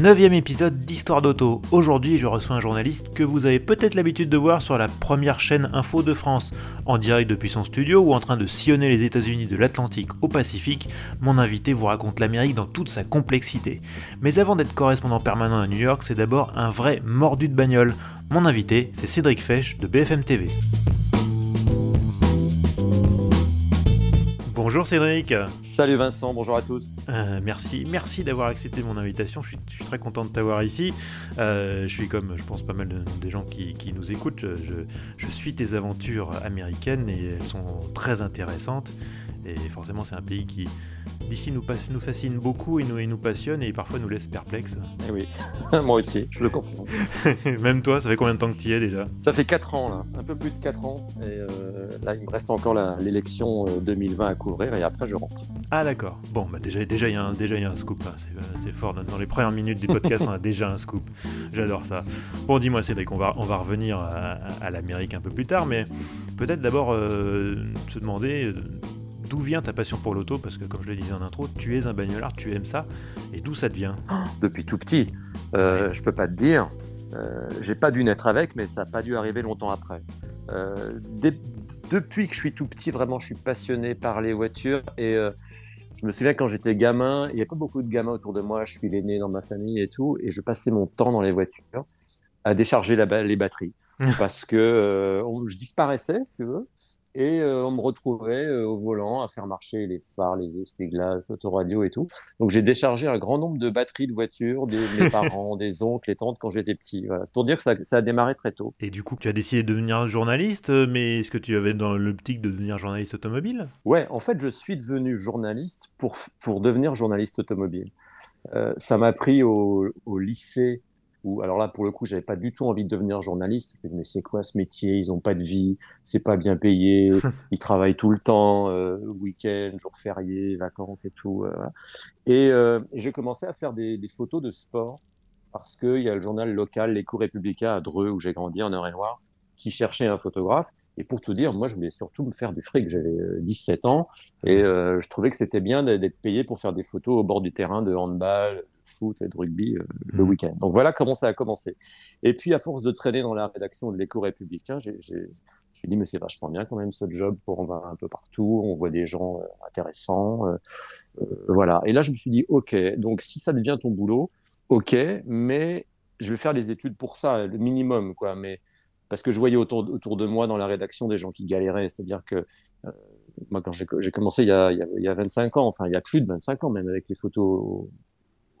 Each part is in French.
Neuvième épisode d'Histoire d'auto. Aujourd'hui, je reçois un journaliste que vous avez peut-être l'habitude de voir sur la première chaîne info de France, en direct depuis son studio ou en train de sillonner les États-Unis de l'Atlantique au Pacifique. Mon invité vous raconte l'Amérique dans toute sa complexité. Mais avant d'être correspondant permanent à New York, c'est d'abord un vrai mordu de bagnole. Mon invité, c'est Cédric Fesch de BFM TV. Bonjour Cédric. Salut Vincent, bonjour à tous. Euh, merci, merci d'avoir accepté mon invitation. Je suis, très content de t'avoir ici. Euh, je suis comme, je pense, pas mal de, des gens qui, nous écoutent. Je, je, suis tes aventures américaines et elles sont très intéressantes. Et forcément, c'est un pays qui, d'ici, nous, nous fascine beaucoup et nous, et nous passionne et parfois nous laisse perplexes. Eh oui, moi aussi, je le confirme. Même toi, ça fait combien de temps que tu y es déjà? Ça fait 4 ans, là, un peu plus de 4 ans. Et euh, là, il me reste encore l'élection 2020 euh, à couvrir et après, je rentre. Ah, d'accord. Bon, bah, déjà, déjà, il y, a un, déjà, y a un scoop. Hein. C'est fort. Dans les premières minutes du podcast, on a déjà un scoop. J'adore ça. Bon, dis-moi, Cédric, on va, on va revenir à, l'Amérique un peu plus tard, mais peut-être d'abord euh, se demander d'où vient ta passion pour l'auto Parce que, comme je le disais en intro, tu es un bagnolard, tu aimes ça. Et d'où ça te vient Depuis tout petit. Euh, je peux pas te dire. Euh, j'ai pas dû naître avec, mais ça n'a pas dû arriver longtemps après. Euh, depuis que je suis tout petit, vraiment, je suis passionné par les voitures. Et euh, je me souviens quand j'étais gamin, il n'y a pas beaucoup de gamins autour de moi. Je suis l'aîné dans ma famille et tout. Et je passais mon temps dans les voitures à décharger la, les batteries. parce que je disparaissais, si tu veux. Et euh, on me retrouvait euh, au volant à faire marcher les phares, les essuie-glaces, l'autoradio et tout. Donc j'ai déchargé un grand nombre de batteries de voitures de mes parents, des oncles, les tantes quand j'étais petit. Voilà. C'est pour dire que ça, ça, a démarré très tôt. Et du coup, tu as décidé de devenir journaliste, euh, mais est-ce que tu avais dans l'optique de devenir journaliste automobile? Ouais, en fait, je suis devenu journaliste pour, pour devenir journaliste automobile. Euh, ça m'a pris au, au lycée alors là, pour le coup, j'avais pas du tout envie de devenir journaliste. Mais c'est quoi ce métier? Ils ont pas de vie, c'est pas bien payé, ils travaillent tout le temps, euh, week-end, jours fériés, vacances et tout. Euh, euh, et, j'ai commencé à faire des, photos de sport parce qu'il y a le journal local, l'Écho républicain à Dreux, où j'ai grandi en Eure-et-Loire, qui cherchait un photographe. Et pour tout dire, moi, je voulais surtout me faire du fric. J'avais 17 ans et je trouvais que c'était bien d'être payé pour faire des photos au bord du terrain de handball, foot et de rugby euh, le mmh. week-end. Donc voilà comment ça a commencé. Et puis, à force de traîner dans la rédaction de l'écho républicain, j'ai, je me suis dit, mais c'est vachement bien quand même ce job, pour on va un peu partout, on voit des gens euh, intéressants. Euh, voilà. Et là, je me suis dit, OK, donc si ça devient ton boulot, OK, mais je vais faire les études pour ça, le minimum, quoi. Mais parce que je voyais autour, autour de moi dans la rédaction des gens qui galéraient, c'est-à-dire que moi, quand j'ai commencé il y, a, il y, a, 25 ans, enfin il y a plus de 25 ans même avec les photos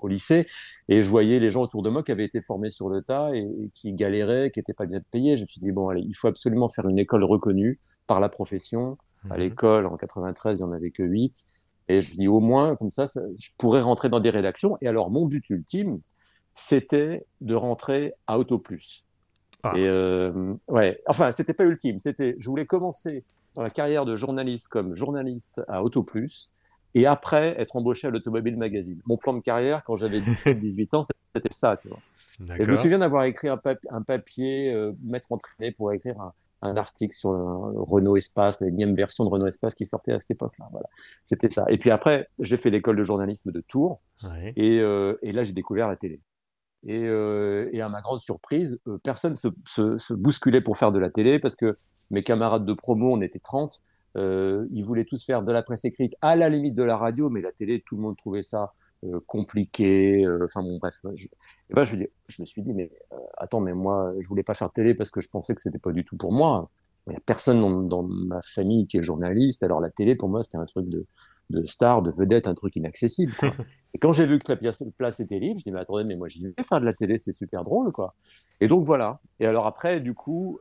au lycée, et je voyais les gens autour de moi qui avaient été formés sur le tas et, qui galéraient, qui n'étaient pas bien payés. Je me suis dit, bon, allez, il faut absolument faire une école reconnue par la profession. À mhm. l'école, en 93, il n'y en avait que 8. Et je dis, au moins, comme ça, je pourrais rentrer dans des rédactions. Et alors, mon but ultime, c'était de rentrer à Auto Plus. Ah. Et euh, ouais, enfin, c'était pas ultime. C'était, je voulais commencer dans la carrière de journaliste comme journaliste à Auto Plus et après être embauché à l'Automobile Magazine. Mon plan de carrière, quand j'avais 17-18 ans, c'était ça. Tu vois. Et je me souviens d'avoir écrit un, un papier, euh, m'être entraîné pour écrire un, un article sur Renault Espace, la énième version de Renault Espace qui sortait à cette époque-là. Voilà, c'était ça. Et puis après, j'ai fait l'école de journalisme de Tours, et, euh, et, là j'ai découvert la télé. Et, euh, et, à ma grande surprise, euh, personne se, se, se, bousculait pour faire de la télé parce que mes camarades de promo, on était 30, euh, ils voulaient tous faire de la presse écrite à la limite de la radio, mais la télé, tout le monde trouvait ça euh, compliqué. Euh, enfin bon, bref. Je, et ben, je, je, me suis dit, mais attends, mais moi, je voulais pas faire télé parce que je pensais que c'était pas du tout pour moi. Il n'y a personne dans, dans, ma famille qui est journaliste. Alors la télé, pour moi, c'était un truc de, de star, de vedette, un truc inaccessible. Quoi. et quand j'ai vu que la place était libre, je dis, mais attendez, mais moi, j'y vais faire de la télé, c'est super drôle, quoi. Et donc voilà. Et alors après, du coup,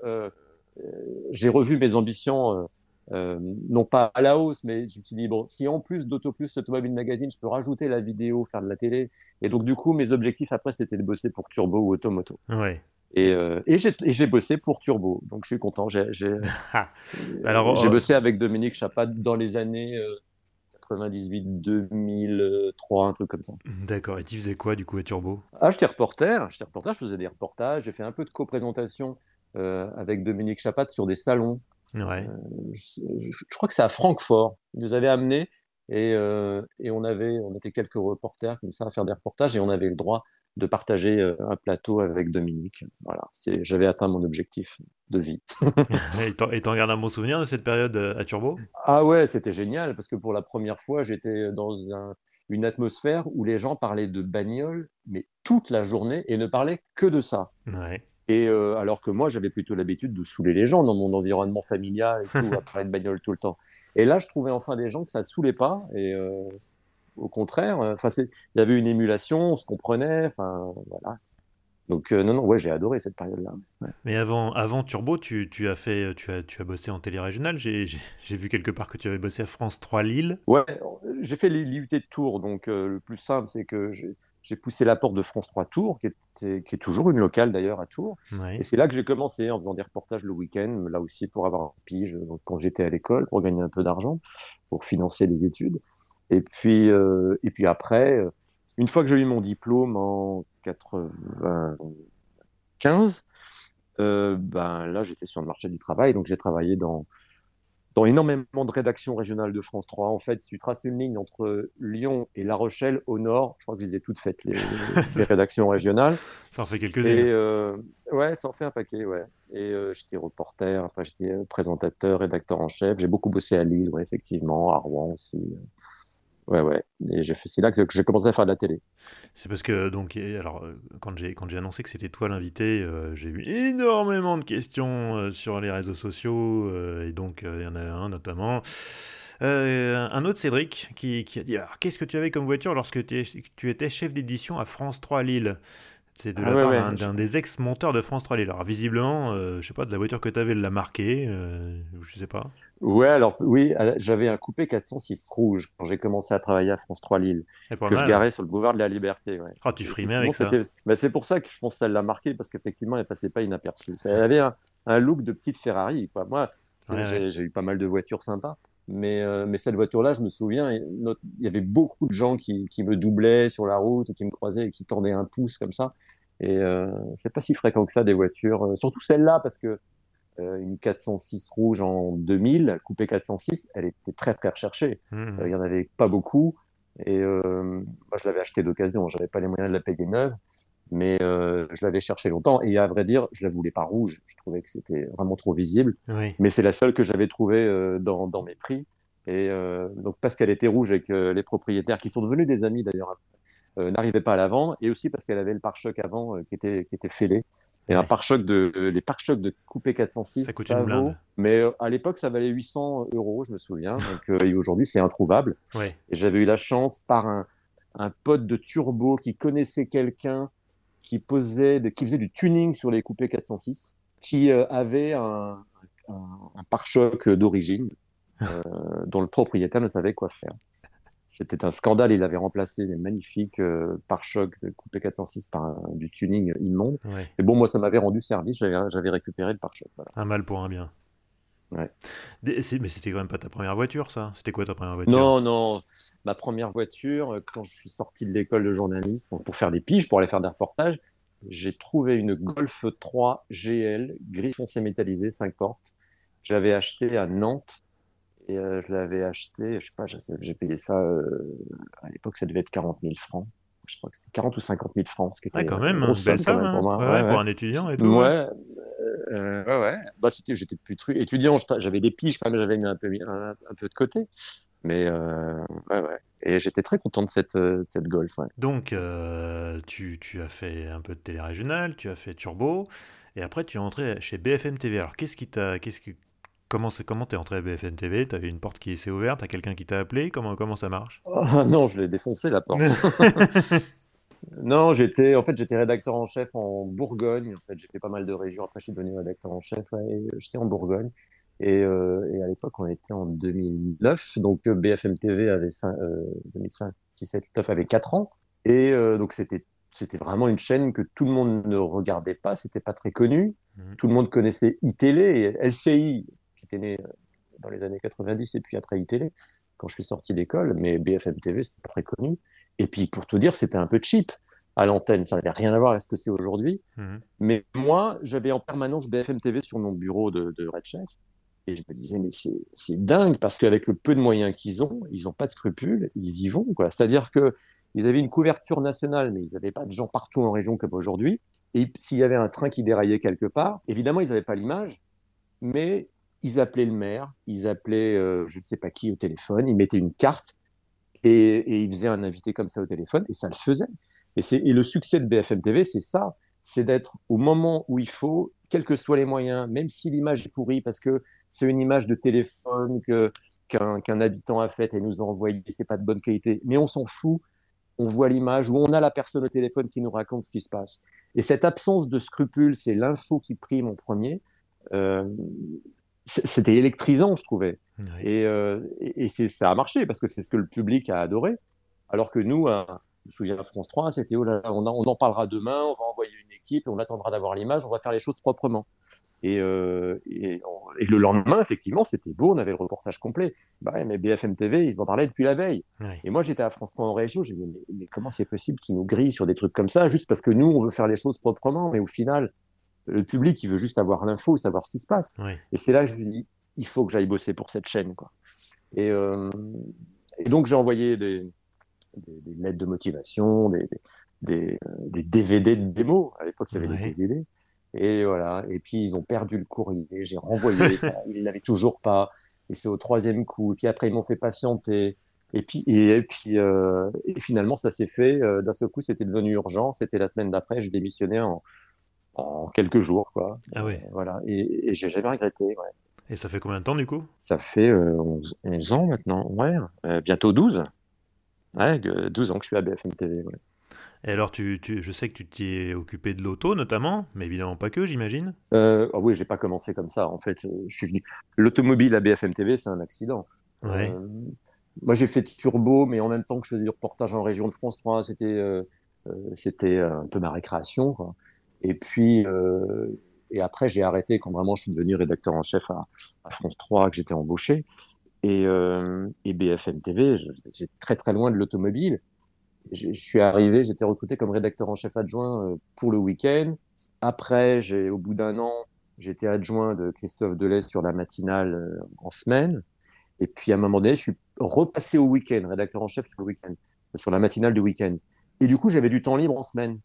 j'ai revu mes ambitions euh, non pas à la hausse, mais je me suis dit, bon, si en plus d'Autoplus Automobile Magazine, je peux rajouter la vidéo, faire de la télé, et donc du coup, mes objectifs après, c'était de bosser pour Turbo ou Automoto. Ouais. Et, euh, et j'ai bossé pour Turbo, donc je suis content. J'ai ah. Euh, bossé avec Dominique Chapat dans les années 98, 2003, un truc comme ça. D'accord. Et tu faisais quoi du coup à Turbo? Ah, j'étais reporter. J'étais reporter. Je faisais des reportages. J'ai fait un peu de co-présentation avec Dominique Chapat sur des salons. Ouais. Je, je, crois que c'est à Francfort. Il nous avait amené et, et, on avait, on était quelques reporters comme ça à faire des reportages et on avait le droit de partager euh, un plateau avec Dominique. Voilà, j'avais atteint mon objectif de vie. et t'en gardes un bon souvenir de cette période euh, à Turbo? Ah ouais, c'était génial parce que pour la première fois, j'étais dans une atmosphère où les gens parlaient de bagnole, mais toute la journée et ne parlaient que de ça. Ouais. Et euh, alors que moi, j'avais plutôt l'habitude de saouler les gens dans mon environnement familial et tout, à parler de bagnole tout le temps. Et là, je trouvais enfin des gens que ça saoulait pas. Et, au contraire. Euh, enfin, il y avait une émulation, on se comprenait. Enfin, voilà. Donc euh, non, non, ouais, j'ai adoré cette période-là. Mais avant, avant Turbo, tu, tu, as fait, tu as, tu as bossé en télé régionale. J'ai vu quelque part que tu avais bossé à France 3 Lille. Ouais, j'ai fait l'IUT de Tours. Donc euh, le plus simple, c'est que j'ai poussé la porte de France 3 Tours, qui, était, qui est toujours une locale d'ailleurs à Tours. Et c'est là que j'ai commencé en faisant des reportages le week-end, là aussi pour avoir un pige quand j'étais à l'école, pour gagner un peu d'argent, pour financer les études. Et puis, euh, et puis après, euh, une fois que j'ai eu mon diplôme en 95, euh, ben là, j'étais sur le marché du travail, donc j'ai travaillé dans, dans énormément de rédactions régionales de France 3. En fait, si tu traces une ligne entre Lyon et La Rochelle au nord, je crois que je les ai toutes faites, les, les rédactions régionales. Ça en fait quelques-unes. Euh, ouais, ça en fait un paquet, ouais. Et euh, j'étais reporter, après j'étais présentateur, rédacteur en chef. J'ai beaucoup bossé à Lille, ouais, effectivement, à Rouen aussi. Ouais, ouais. Et c'est là que j'ai commencé à faire de la télé. C'est parce que, donc, alors, euh, quand j'ai, annoncé que c'était toi l'invité, euh, j'ai eu énormément de questions euh, sur les réseaux sociaux, et donc, il y en a un notamment. un autre Cédric qui, qui a dit alors, Qu'est-ce que tu avais comme voiture lorsque tu étais chef d'édition à France 3 Lille? C'est de ah la part d'un des ex-monteurs de France 3 Lille. Alors visiblement, je sais pas, de la voiture que tu avais, l'a marqué, je sais pas. Ouais, alors oui, j'avais un coupé 406 rouge quand j'ai commencé à travailler à France 3 Lille, que je garais sur le boulevard de la Liberté. Ouais. Ah, tu frimais avec ça. Bah, c'est pour ça que je pense que ça l'a marqué, parce qu'effectivement, elle passait pas inaperçue. Elle avait un, look de petite Ferrari. Quoi. Moi, j'ai eu pas mal de voitures sympas, mais, euh, mais cette voiture-là, je me souviens, il y avait beaucoup de gens qui, qui, me doublaient sur la route, qui me croisaient et qui tendaient un pouce comme ça. Et euh, c'est pas si fréquent que ça des voitures, euh, surtout celle-là, parce que euh, une 406 rouge en 2000, coupée 406, elle était très très recherchée. Mmh. Euh, il n'y en avait pas beaucoup. Et euh, moi, je l'avais acheté d'occasion. J'avais pas les moyens de la payer neuve, mais je l'avais cherché longtemps. Et à vrai dire, je la voulais pas rouge. Je trouvais que c'était vraiment trop visible. Mais c'est la seule que j'avais trouvée dans, dans, mes prix. Et donc parce qu'elle était rouge et que les propriétaires, qui sont devenus des amis d'ailleurs, n'arrivaient pas à la vendre, et aussi parce qu'elle avait le pare-choc avant qui était qui était fêlé. Et un pare-choc de, les pare-chocs de coupé 406, ça, coûte une vaut, mais euh, à l'époque, ça valait 800 euros, je me souviens. Donc, euh, et aujourd'hui, c'est introuvable. Ouais. Et j'avais eu la chance par un, un pote de turbo qui connaissait quelqu'un qui posait, de, qui faisait du tuning sur les coupés 406, qui euh, avait un, un, un pare-choc d'origine, dont le propriétaire ne savait quoi faire. C'était un scandale. Il avait remplacé les magnifiques euh, pare-chocs coupé 406 par du tuning immonde. Et bon, moi, ça m'avait rendu service. J'avais récupéré le pare-choc. Un mal pour un bien. Ouais. Mais c'était quand même pas ta première voiture, ça? C'était quoi ta première voiture? Non, non. Ma première voiture, euh, quand je suis sorti de l'école de journalisme, pour faire des piges, pour aller faire des reportages, j'ai trouvé une Golf 3 GL, gris foncé métallisé, 5 portes. J'avais acheté à Nantes et euh, je l'avais acheté, je sais pas, j'ai payé ça, euh, à l'époque, ça devait être 40 000 francs. Je crois que c'était 40 ou 50 000 francs. Ce qui était quand même, une belle somme hein. pour, pour un étudiant et tout. Ouais, euh, ouais, ouais. Bah, j'étais plus étudiant, j'avais des piges quand même, j'avais mis un peu, un, peu de côté. Mais ouais, ouais. Et j'étais très content de cette, cette Golf. Ouais. Donc, tu, tu, as fait un peu de télé régionale, tu as fait Turbo, et après tu es entré chez BFM TV. Alors, qu'est-ce qui t'a, qu'est-ce qui, Comment c'est comment t'es entré à BFM TV T'avais une porte qui s'est ouverte, t'as quelqu'un qui t'a appelé? Comment comment ça marche? Oh, Non, je l'ai défoncé la porte. non, j'étais en fait j'étais rédacteur en chef en Bourgogne. En fait, j'ai fait pas mal de régions. Après, je suis devenu rédacteur en chef. Ouais, j'étais en Bourgogne. Et, euh, et, à l'époque, on était en 2009. Donc BFM TV avait 5, euh, 2005, 6, 7, 9 avait 4 ans. Et euh, donc c'était c'était vraiment une chaîne que tout le monde ne regardait pas, c'était pas très connu. Mhm. Tout le monde connaissait iTélé et LCI, qui était né euh, dans les années 90 et puis après iTélé, quand je suis sorti d'école, mais BFM TV, c'était pas très connu. Et puis, pour tout dire, c'était un peu cheap à l'antenne. Ça n'avait rien à voir avec ce que c'est aujourd'hui. Mhm. Mais moi, j'avais en permanence BFM TV sur mon bureau de, de Red Shack. Et je me disais, mais c'est dingue parce qu'avec le peu de moyens qu'ils ont, ils n'ont pas de scrupules, ils y vont. C'est-à-dire que ils avaient une couverture nationale, mais ils n'avaient pas de gens partout en région comme aujourd'hui. Et s'il y avait un train qui déraillait quelque part, évidemment, ils n'avaient pas l'image, mais ils appelaient le maire, ils appelaient euh, je ne sais pas qui au téléphone, ils mettaient une carte et, ils faisaient un invité comme ça au téléphone et ça le faisait. Et, et le succès de BFM TV, c'est ça, c'est d'être au moment où il faut, quels que soient les moyens, même si l'image est pourrie parce que c'est une image de téléphone qu'un habitant a faite et nous a envoyé, c'est pas de bonne qualité, mais on s'en fout. On voit l'image où on a la personne au téléphone qui nous raconte ce qui se passe. Et cette absence de scrupules, c'est l'info qui prime en premier. Euh, C'était électrisant, je trouvais. Et, euh, et, et c'est- ça a marché parce que c'est ce que le public a adoré. Alors que nous, à, je me souviens France 3, c'était oh là là, on, en- on en parlera demain, on va envoyer une équipe, on attendra d'avoir l'image, on va faire les choses proprement. Et, euh, et, on- et le lendemain, effectivement, c'était beau, on avait le reportage complet. Bah mais BFM TV, ils en parlaient depuis la veille. Et moi, j'étais à France 3 en région, j'ai dit, mais, mais comment c'est possible qu'ils nous grillent sur des trucs comme ça, juste parce que nous, on veut faire les choses proprement, mais au final, le public, il veut juste avoir l'info, savoir ce qui se passe. Et c'est là que je me dis, il faut que j'aille bosser pour cette chaîne. Quoi. Et, euh, et donc, j'ai envoyé des, des, des lettres de motivation, des, des, euh, des DVD de démo. À l'époque, il y avait Ouais. des DVD. Et voilà. Et puis, ils ont perdu le courrier. J'ai renvoyé ça. Ils l'avaient toujours pas. Et c'est au troisième coup. Et puis après, ils m'ont fait patienter. Et puis, et, et puis euh, et finalement, ça s'est fait. D'un seul coup, c'était devenu urgent. C'était la semaine d'après. Je démissionnais en, en quelques jours. Quoi. Ah ouais. Euh, voilà. Et, et j'ai jamais regretté. Ouais. Et ça fait combien de temps du coup? Ça fait euh, 11, 11 ans maintenant. Ouais. Euh, bientôt 12. Ouais, euh, 12 ans que je suis à BFM TV. Ouais. Et alors, tu, tu- je sais que tu t'y es occupé de l'auto notamment, mais évidemment pas que, j'imagine. Euh, ah oui, j'ai pas commencé comme ça. En fait, euh, je suis venu. L'automobile à BFM TV, c'est un accident. Ouais. Euh, moi, j'ai fait Turbo, mais en même temps que je faisais du reportage en région de France 3, c'était euh, c'était un peu ma récréation. Quoi. Et puis, euh, et après, j'ai arrêté quand vraiment je suis devenu rédacteur en chef à, France 3, que j'étais embauché. Et, euh, et BFM TV, j'étais très très loin de l'automobile. Je je suis arrivé, j'étais recruté comme rédacteur en chef adjoint euh, pour le week-end. Après, j'ai, au bout d'un an, j'étais adjoint de Christophe Delez sur la matinale en semaine. Et puis à un moment donné, je suis repassé au week-end, rédacteur en chef sur le week-end, sur la matinale du week-end. Et du coup, j'avais du temps libre en semaine.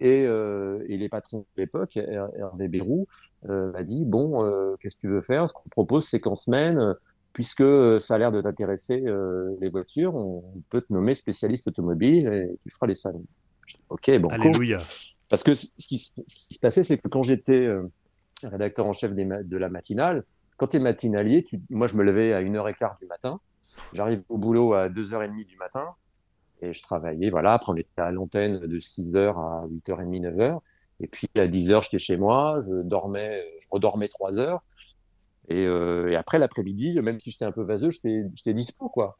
Et, euh, et les patrons de l'époque, Her- Hervé Bérou, euh, m'a dit Bon, euh, qu'est-ce que tu veux faire? Ce qu'on propose, c'est qu'en semaine, euh, puisque ça a l'air de t'intéresser euh, les voitures, on, peut te nommer spécialiste automobile et tu feras les salons. Je dis, ok, bon, cool. Alléluia. Parce que ce qui, se- ce qui se passait, c'est que quand j'étais euh, rédacteur en chef des de la matinale, quand tu es matinalier, tu- moi je me levais à 1h15 du matin, j'arrive au boulot à 2h30 du matin, et je travaillais, voilà, après on était à l'antenne de 6h à 8h30, 9h, et puis à 10h j'étais chez moi, je dormais, je redormais 3 heures, et, euh, et après l'après-midi, même si j'étais un peu vaseux, j'étais j'étais dispo, quoi.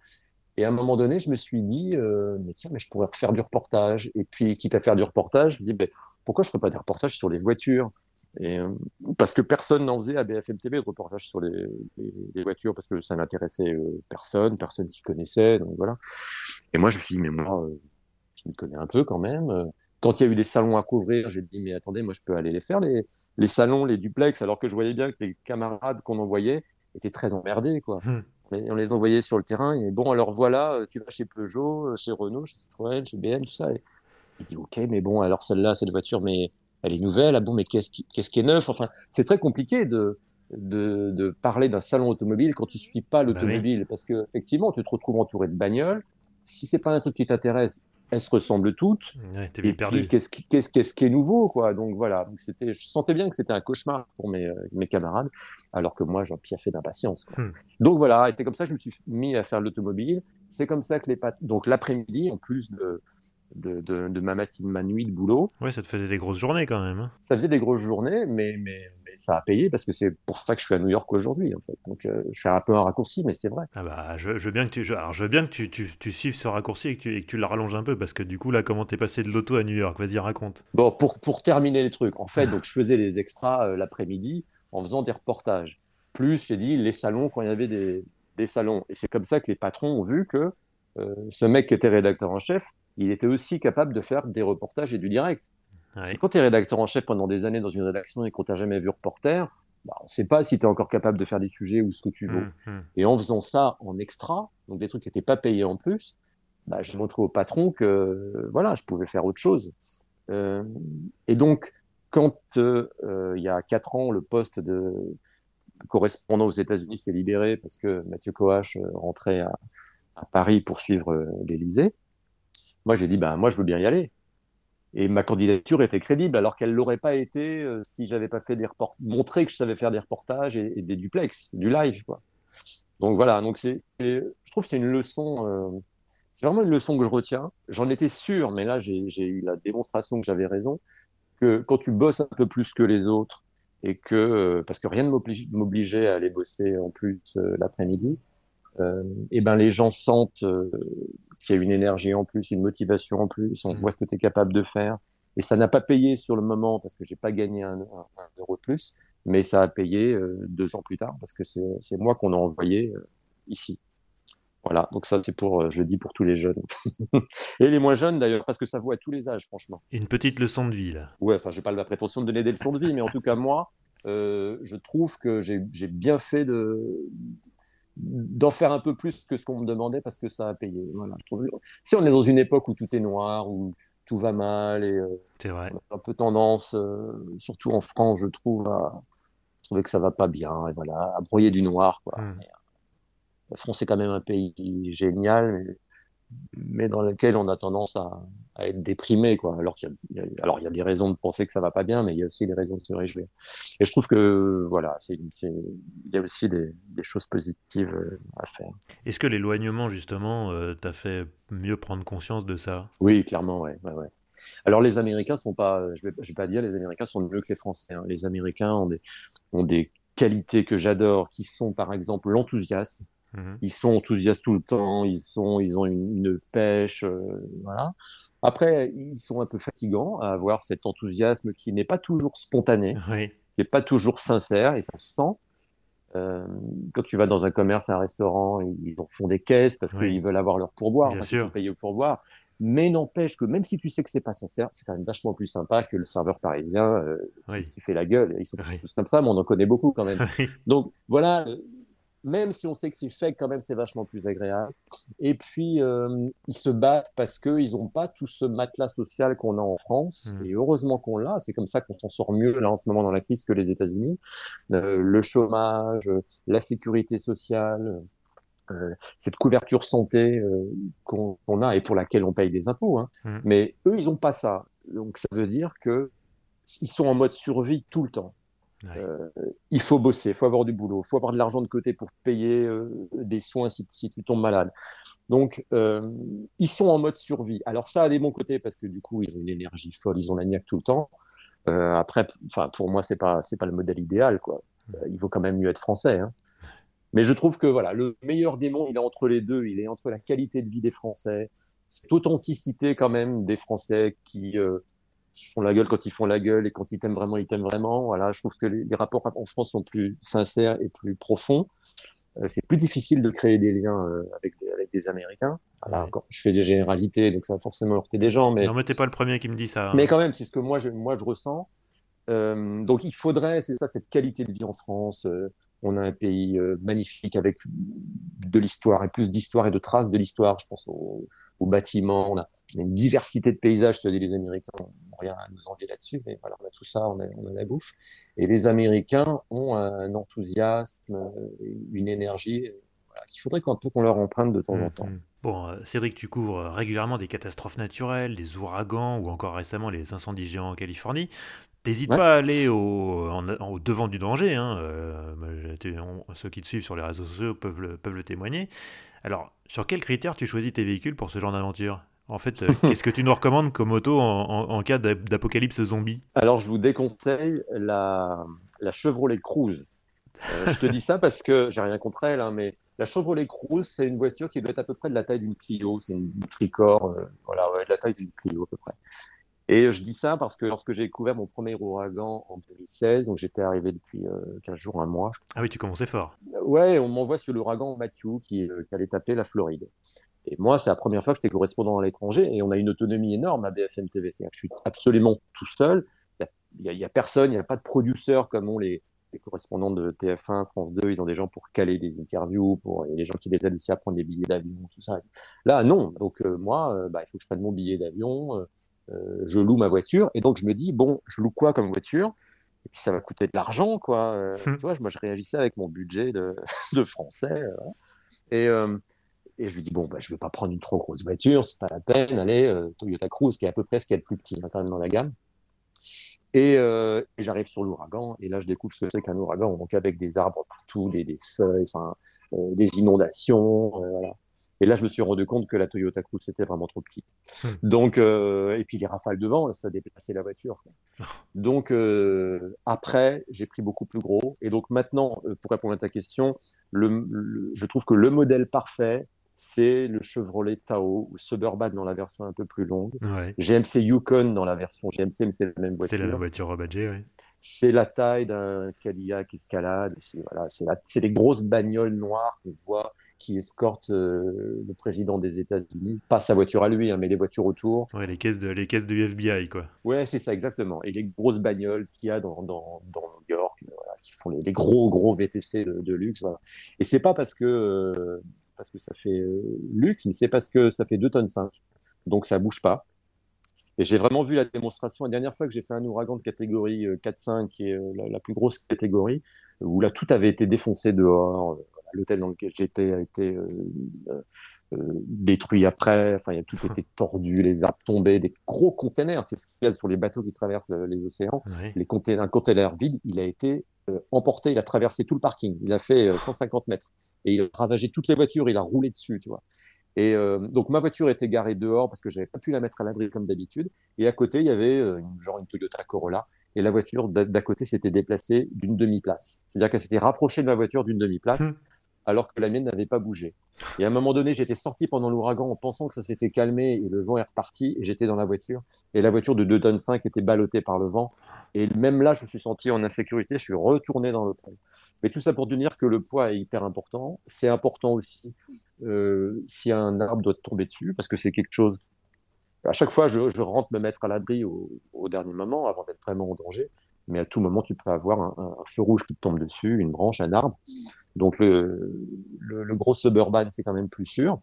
Et à un moment donné, je me suis dit, euh, mais tiens, mais je pourrais faire du reportage. Et puis, quitte à faire du reportage, je me dis, ben, pourquoi je ne ferais pas des reportages sur les voitures? Et, euh, Parce que personne n'en faisait à BFM TV de reportage sur les, les, les voitures, parce que ça n'intéressait euh, personne, personne s'y connaissait. Donc voilà. Et moi, je me suis dit, mais moi, euh, je me connais un peu quand même. Quand il y a eu des salons à couvrir, j'ai dit, mais attendez, moi, je peux aller les faire, les, les salons, les duplex, alors que je voyais bien que les camarades qu'on envoyait étaient très emmerdés, quoi. Et on les envoyait sur le terrain. Et bon, alors voilà, tu vas chez Peugeot, chez Renault, chez Citroën, chez BM, tout ça. Et il dit, OK, mais bon, alors celle-là, cette voiture, mais elle est nouvelle. Ah bon, mais qu'est-ce qui, qu'est-ce qui est neuf? Enfin, c'est très compliqué de, de, de parler d'un salon automobile quand tu suis pas l'automobile. Parce que, effectivement, tu te retrouves entouré de bagnoles. Si c'est pas un truc qui t'intéresse, elles se ressemblent toutes. Ouais, Et puis, qu'est-ce qui, qu'est-ce, qu'est-ce qui est nouveau, quoi? Donc voilà. Donc c'était, je sentais bien que c'était un cauchemar pour mes, euh, mes camarades, alors que moi, j'en piaffais d'impatience. Hmm. Donc voilà. C'est comme ça que je me suis mis à faire l'automobile. C'est comme ça que les donc l'après-midi, en plus de, de, de, ma matinée, de ma nuit de boulot. Ouais, ça te faisait des grosses journées quand même. Hein. Ça faisait des grosses journées, mais, mais, ça a payé parce que c'est pour ça que je suis à New York aujourd'hui. En fait. Donc euh, je fais un peu un raccourci, mais c'est vrai. Ah bah, je, veux bien que tu, alors, je veux bien que tu, tu, tu suives ce raccourci et que tu, et que tu le rallonges un peu parce que du coup là, comment t'es passé de l'auto à New York? Vas-y, raconte. Bon, pour, pour terminer les trucs, en fait, donc je faisais les extras euh, l'après-midi en faisant des reportages. Plus, j'ai dit les salons quand il y avait des, des salons. Et c'est comme ça que les patrons ont vu que ce mec qui était rédacteur en chef, il était aussi capable de faire des reportages et du direct. Quand tu es rédacteur en chef pendant des années dans une rédaction et qu'on t'a jamais vu reporter, bah, on ne sait pas si tu es encore capable de faire des sujets ou ce que tu veux. Hum, hum. Et en faisant ça en extra, donc des trucs qui n'étaient pas payés en plus, bah, j'ai montré au patron que voilà, je pouvais faire autre chose. Euh, et donc, quand euh, il y a quatre ans, le poste de correspondant aux États-Unis s'est libéré parce que Mathieu Coache rentrait à, à Paris pour suivre euh, l'Élysée. Moi, j'ai dit, ben, moi, je veux bien y aller. Et ma candidature était crédible, alors qu'elle l'aurait pas été euh, si j'avais pas fait des reports, montré que je savais faire des reportages et, des duplex, du live, quoi. Donc voilà, donc c'est, je trouve que c'est une leçon, euh, c'est vraiment une leçon que je retiens. J'en étais sûr, mais là j'ai eu la démonstration que j'avais raison, que quand tu bosses un peu plus que les autres et que, parce que rien ne m'obligeait à aller bosser en plus l'après-midi, euh, et ben les gens sentent euh, qu'il y a une énergie en plus, une motivation en plus, on mmh. voit ce que tu es capable de faire. Et ça n'a pas payé sur le moment parce que j'ai pas gagné un, euro de plus, mais ça a payé euh, deux ans plus tard parce que c'est moi qu'on a envoyé ici. Voilà, donc ça c'est pour, je le dis pour tous les jeunes. et les moins jeunes d'ailleurs, parce que ça vaut à tous les âges, franchement. Une petite leçon de vie là. Ouais, enfin j'ai pas la prétention de donner des leçons de vie, mais en tout cas moi, je trouve que j'ai bien fait de, d'en faire un peu plus que ce qu'on me demandait parce que ça a payé. Voilà, Si on est dans une époque où tout est noir, où tout va mal et euh, vrai. on a un peu tendance, euh, surtout en France, je trouve, à trouver que ça va pas bien et voilà, à broyer du noir. Quoi. Hmm. Euh, la France est quand même un pays génial, mais mais dans lequel on a tendance à, être déprimé, quoi. Alors qu'il y, a, alors il y a des raisons de penser que ça va pas bien, mais il y a aussi des raisons de se réjouir. Et je trouve que voilà, il y a aussi des, choses positives euh, à faire. Est-ce que l'éloignement justement euh, t'a fait mieux prendre conscience de ça? Oui, clairement, ouais, ouais, Alors les Américains sont pas, je vais, vais pas dire les Américains sont mieux que les Français. Hein. Les Américains ont des, ont des qualités que j'adore, qui sont par exemple l'enthousiasme. Mhm. Ils sont enthousiastes tout le temps, ils, sont, ils ont une, pêche, euh, voilà. Après, ils sont un peu fatigants à avoir cet enthousiasme qui n'est pas toujours spontané, qui n'est pas toujours sincère, et ça se sent. Euh, quand tu vas dans un commerce, un restaurant, ils en font des caisses parce qu'ils veulent avoir leur pourboire, parce qu'ils sont payés au pourboire. Mais n'empêche que même si tu sais que c'est pas sincère, c'est quand même vachement plus sympa que le serveur parisien euh, qui fait la gueule. Ils sont tous comme ça, mais on en connaît beaucoup quand même. Donc voilà, même si on sait que c'est fait, quand même, c'est vachement plus agréable. Et puis, euh, ils se battent parce qu'ils n'ont pas tout ce matelas social qu'on a en France. Mm. Et heureusement qu'on l'a. C'est comme ça qu'on s'en sort mieux, là, en ce moment, dans la crise que les États-Unis. Euh, le chômage, la sécurité sociale, euh, cette couverture santé euh, qu'on a et pour laquelle on paye des impôts. Hein. Mm. Mais eux, ils n'ont pas ça. Donc, ça veut dire que ils sont en mode survie tout le temps. Euh, il faut bosser, il faut avoir du boulot, il faut avoir de l'argent de côté pour payer euh, des soins si, tu tombes malade. Donc, euh, ils sont en mode survie. Alors, ça a des bons côtés parce que du coup, ils ont une énergie folle, ils ont la niaque tout le temps. après, pour moi, c'est pas, c'est pas le modèle idéal, quoi. il vaut quand même mieux être français. Hein. Mais je trouve que voilà, le meilleur mondes, il est entre les deux. Il est entre la qualité de vie des Français, cette authenticité quand même des Français qui qui font la gueule quand ils font la gueule et quand ils t'aiment vraiment, ils t'aiment vraiment. Voilà, je trouve que les, rapports en France sont plus sincères et plus profonds. Euh, c'est plus difficile de créer des liens euh, avec, des, avec des Américains. Voilà, je fais des généralités, donc ça va forcément heurter des gens. Mais... Non, mais t'es pas le premier qui me dit ça. Hein. Mais quand même, c'est ce que moi je, moi, je ressens. Euh, donc il faudrait, c'est ça, cette qualité de vie en France. On a un pays magnifique avec de l'histoire et plus d'histoire et de traces de l'histoire. Je pense aux, aux bâtiments. On a, une diversité de paysages. Je te dis, les Américains n'ont rien à nous envier là-dessus, mais voilà, on a tout ça, on a, on a la bouffe. Et les Américains ont un enthousiasme, une énergie voilà, qu'il faudrait qu'on qu'on leur emprunte de temps en temps. Mm-hmm. Bon, euh, Cédric, tu couvres régulièrement des catastrophes naturelles, des ouragans ou encore récemment les incendies géants en Californie. T'hésites pas à aller au, au, devant du danger. Hein. Euh, ceux qui te suivent sur les réseaux sociaux peuvent le, peuvent le témoigner. Alors, sur quels critères tu choisis tes véhicules pour ce genre d'aventure? En fait, euh, qu'est-ce que tu nous recommandes comme auto en, cas d'apocalypse zombie Alors, je vous déconseille la, la Chevrolet Cruze. Euh, je te dis ça parce que j'ai rien contre elle, hein, mais la Chevrolet Cruze, c'est une voiture qui doit être à peu près de la taille d'une Clio. C'est une tricorps, voilà, de la taille d'une Clio à peu près. Et je dis ça parce que lorsque j'ai découvert mon premier ouragan en 2016, donc j'étais arrivé depuis 15 jours, un mois. Ah oui, tu commençais fort. Ouais, on m'envoie sur l'ouragan Matthew qui, qui allait taper la Floride. Et moi, c'est la première fois que j'étais correspondant à l'étranger et on a une autonomie énorme à BFM TV. C'est-à-dire que je suis absolument tout seul. Il n'y a, personne, il n'y a pas de producteur comme ont les, correspondants de TF1, France 2. Ils ont des gens pour caler des interviews, pour les gens qui les aident aussi à prendre des billets d'avion, tout ça. Là, non. Donc, euh, moi, euh, bah, il faut que je prenne mon billet d'avion. Euh, je loue ma voiture. Et donc, je me dis, bon, je loue quoi comme voiture? Et puis ça va coûter de l'argent, quoi. Hum. Tu vois, moi, je réagissais avec mon budget de, de français. Et, et je lui dis, bon, bah, je ne vais pas prendre une trop grosse voiture, c'est pas la peine. Allez, euh, Toyota Cruise, qui est à peu près ce qui est le plus petit quand même dans la gamme. Euh, et, j'arrive sur l'ouragan, et là, je découvre ce que c'est qu'un ouragan, donc avec des arbres partout, des, des feuilles, euh, des inondations, voilà. Et là, je me suis rendu compte que la Toyota Cruise, c'était vraiment trop petit. Hmm. Donc, et puis les rafales de vent, ça déplaçait la voiture. Donc, après, j'ai pris beaucoup plus gros. Et donc maintenant, pour répondre à ta question, le, je trouve que le modèle parfait, c'est le Chevrolet Tahoe ou Suburban dans la version un peu plus longue. GMC Yukon dans la version GMC, mais c'est la même voiture. C'est la voiture rebadgée, oui. C'est la taille d'un Cadillac Escalade. C'est voilà, des grosses bagnoles noires qu'on voit qui escortent euh, le président des États-Unis. Pas sa voiture à lui, hein, mais les voitures autour. Ouais, les caisses de, les caisses de FBI, quoi. Ouais, c'est ça, exactement. Et les grosses bagnoles qu'il y a dans, dans, dans New York, qui font les, gros, gros VTC de, luxe. Et c'est pas parce que euh, parce que ça fait euh, luxe, mais c'est parce que ça fait 2 tonnes 5. Donc ça bouge pas. Et j'ai vraiment vu la démonstration. La dernière fois que j'ai fait un ouragan de catégorie 4-5, euh, qui est euh, la, plus grosse catégorie, où là tout avait été défoncé dehors. L'hôtel dans lequel j'étais a été détruit après. Enfin, il a tout été tordu, les arbres tombés, des gros containers. C'est ce qu'il y a sur les bateaux qui traversent les océans. Les containers, un container vide, il a été emporté, il a traversé tout le parking. Il a fait 150 mètres et il a ravagé toutes les voitures, il a roulé dessus, tu vois. Et euh, donc ma voiture était garée dehors parce que j'avais pas pu la mettre à l'abri comme d'habitude. Et à côté, il y avait euh, une, genre une Toyota Corolla. Et la voiture d'à côté s'était déplacée d'une demi-place. C'est-à-dire qu'elle s'était rapprochée de ma voiture d'une demi-place, hum. alors que la mienne n'avait pas bougé. Et à un moment donné, j'étais sorti pendant l'ouragan en pensant que ça s'était calmé et le vent est reparti. Et j'étais dans la voiture. Et la voiture de 2 tonnes 5 était ballottée par le vent. Et même là, je me suis senti en insécurité. Je suis retourné dans l'hôtel. Mais tout ça pour dire que le poids est hyper important. C'est important aussi euh, si un arbre doit tomber dessus, parce que c'est quelque chose. À chaque fois, je, rentre me mettre à l'abri au, dernier moment, avant d'être vraiment en danger. Mais à tout moment, tu peux avoir un, feu rouge qui te tombe dessus, une branche, un arbre. Donc le, le gros suburban, c'est quand même plus sûr.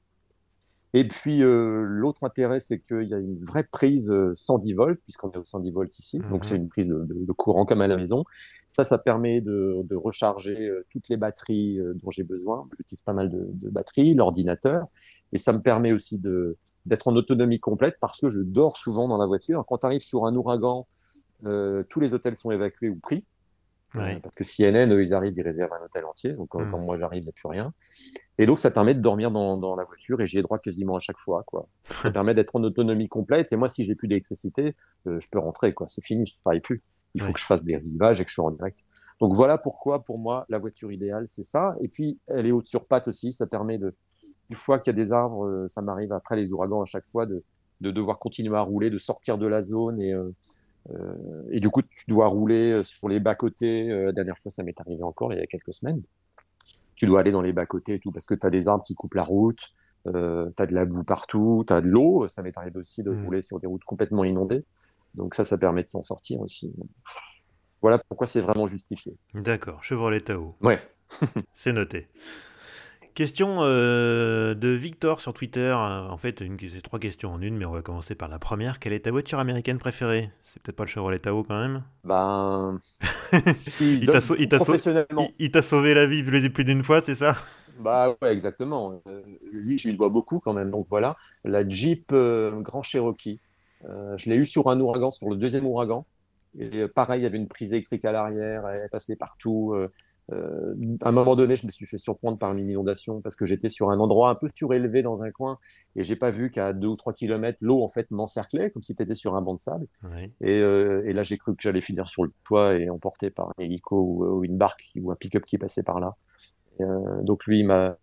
Et puis euh, l'autre intérêt, c'est qu'il y a une vraie prise 110 euh, volts, puisqu'on est au 110 volts ici, donc c'est mhm. une prise de, courant comme à la maison. Ça, ça permet de, recharger euh, toutes les batteries dont j'ai besoin. J'utilise pas mal de, batteries, l'ordinateur, et ça me permet aussi d'être en autonomie complète parce que je dors souvent dans la voiture. Quand tu arrives sur un ouragan, tous les hôtels sont évacués ou pris. Parce que CNN, eux, ils arrivent, ils réservent un hôtel entier. Donc, quand mhm. moi j'arrive, il n'y a plus rien. Et donc, ça permet de dormir dans, dans la voiture et j'y ai droit quasiment à chaque fois. Quoi. Ça permet d'être en autonomie complète. Et moi, si j'ai plus d'électricité, euh, je peux rentrer. Quoi. C'est fini, je ne travaille plus. Il faut que je fasse des rivages et que je sois en direct. Donc voilà pourquoi, pour moi, la voiture idéale, c'est ça. Et puis, elle est haute sur pattes aussi. Ça permet de, une fois qu'il y a des arbres, euh, ça m'arrive après les ouragans à chaque fois de, de devoir continuer à rouler, de sortir de la zone et euh, et du coup, tu dois rouler sur les bas-côtés. la dernière fois, ça m'est arrivé encore il y a quelques semaines tu dois aller dans les bas-côtés et tout, parce que tu as des arbres qui coupent la route, euh, tu as de la boue partout, tu as de l'eau, ça m'est arrivé aussi de mm. rouler sur des routes complètement inondées. Donc ça, ça permet de s'en sortir aussi. Voilà pourquoi c'est vraiment justifié. D'accord, Chevrolet Tao. Ouais. c'est noté. Question euh, de Victor sur Twitter. En fait, c'est trois questions en une, mais on va commencer par la première. Quelle est ta voiture américaine préférée? C'est peut-être pas le Chevrolet Tahoe quand même Ben. si, il t'a sauvé la vie plus, plus d'une fois, c'est ça? Bah ouais, exactement. Euh, lui, je lui dois beaucoup quand même. Donc voilà, la Jeep euh, Grand Cherokee. je l'ai eu sur un ouragan, sur le deuxième ouragan. Et pareil, il y avait une prise électrique à l'arrière, elle est passée partout. Euh, à un moment donné, je me suis fait surprendre par une inondation parce que j'étais sur un endroit un peu surélevé dans un coin et j'ai pas vu qu'à 2 ou 3 kilomètres, l'eau en fait m'encerclait comme si tu étais sur un banc de sable. Et, euh, et, là, j'ai cru que j'allais finir sur le toit et emporté par un hélico ou, une barque ou un pick-up qui passait par là. Euh, donc lui, il m'a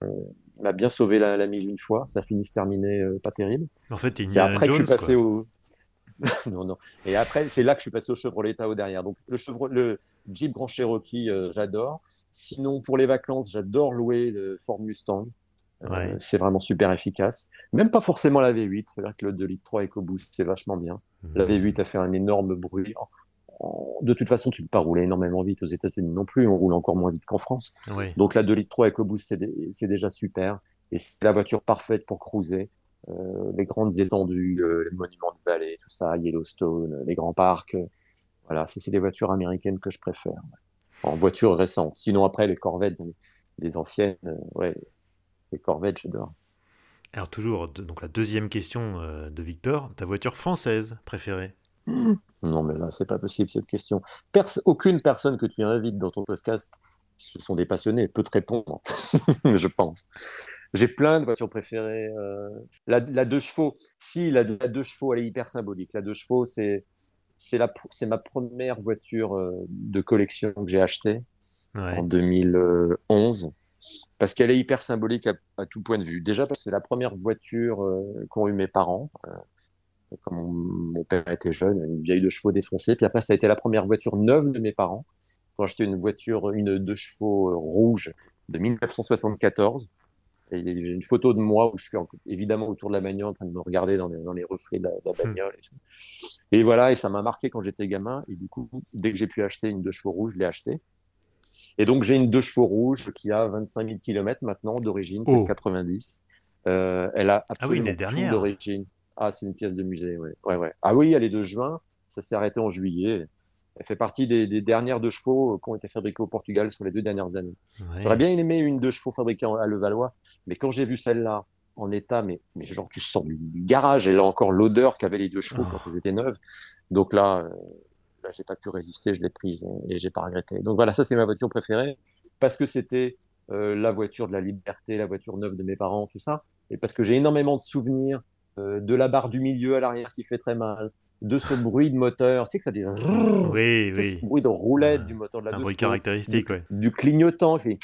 bien sauvé la, la, mise une fois. Ça a fini se terminer euh, pas terrible. En fait, c'est après que je suis passé au non, non. Et après, c'est là que je suis passé au Chevrolet Tahoe derrière. Donc, le, Chevrolet, le Jeep Grand Cherokee, j'adore. Sinon, pour les vacances, j'adore louer le Ford Mustang. Euh, c'est vraiment super efficace. Même pas forcément la V8. C'est vrai que le 2 litres 3 EcoBoost, c'est vachement bien. La V8 a fait un énorme bruit. De toute façon, tu ne peux pas rouler énormément vite aux États-Unis non plus. On roule encore moins vite qu'en France. Donc la 2 litres 3 EcoBoost, c'est déjà super. Et c'est la voiture parfaite pour cruiser. Euh, les grandes étendues, euh, les monuments de vallée, tout ça, Yellowstone, les grands parcs. voilà, c'est des voitures américaines que je préfère en voiture récente. Sinon, après, les Corvettes, les anciennes, euh, ouais, les Corvettes, j'adore. Alors, toujours, donc la deuxième question euh, de Victor, ta voiture française préférée? Non, mais là, c'est pas possible cette question. aucune personne que tu invites dans ton podcast, ce sont des passionnés, peut te répondre, je pense. J'ai plein de voitures préférées. Euh, la, la, deux chevaux, si, la, la, deux chevaux, elle est hyper symbolique. La deux chevaux, c'est c'est ma première voiture euh, de collection que j'ai achetée en 2011 parce qu'elle est hyper symbolique à, tout point de vue. Déjà parce que c'est la première voiture euh, qu'ont eu mes parents. Euh, quand mon, père était jeune, une vieille de chevaux défoncée. Puis après, ça a été la première voiture neuve de mes parents. Quand acheté une voiture, une deux chevaux rouge de 1974 il y a une photo de moi où je suis évidemment autour de la bagnole en train de me regarder dans les, dans les reflets de la, hmm. bagnole. Et, voilà, et ça m'a marqué quand j'étais gamin. Et du coup, dès que j'ai pu acheter une deux chevaux rouge, je l'ai acheté. Et donc, j'ai une deux chevaux rouge qui a 25 000 km maintenant d'origine, oh. 90. Euh, elle a absolument ah oui, d'origine. Ah, c'est une pièce de musée, ouais. ouais, ouais. Ah oui, elle est de juin. Ça s'est arrêté en juillet. Elle fait partie des, dernières deux chevaux qui ont été fabriquées au Portugal sur les deux dernières années. J'aurais bien aimé une deux chevaux fabriquée à Levallois, mais quand j'ai vu celle-là en état, mais, mais genre tu sors du garage, elle a encore l'odeur qu'avaient les deux chevaux quand elles étaient neuves. Donc là, euh, là j'ai pas pu résister, je l'ai prise et j'ai pas regretté. Donc voilà, ça c'est ma voiture préférée parce que c'était euh, la voiture de la liberté, la voiture neuve de mes parents, tout ça, et parce que j'ai énormément de souvenirs euh, de la barre du milieu à l'arrière qui fait très mal, de ce bruit de moteur. Tu sais que ça dit. Oui, oui. Ce bruit de roulette du moteur de la Un bruit caractéristique, du, ouais. Du clignotant. Fait...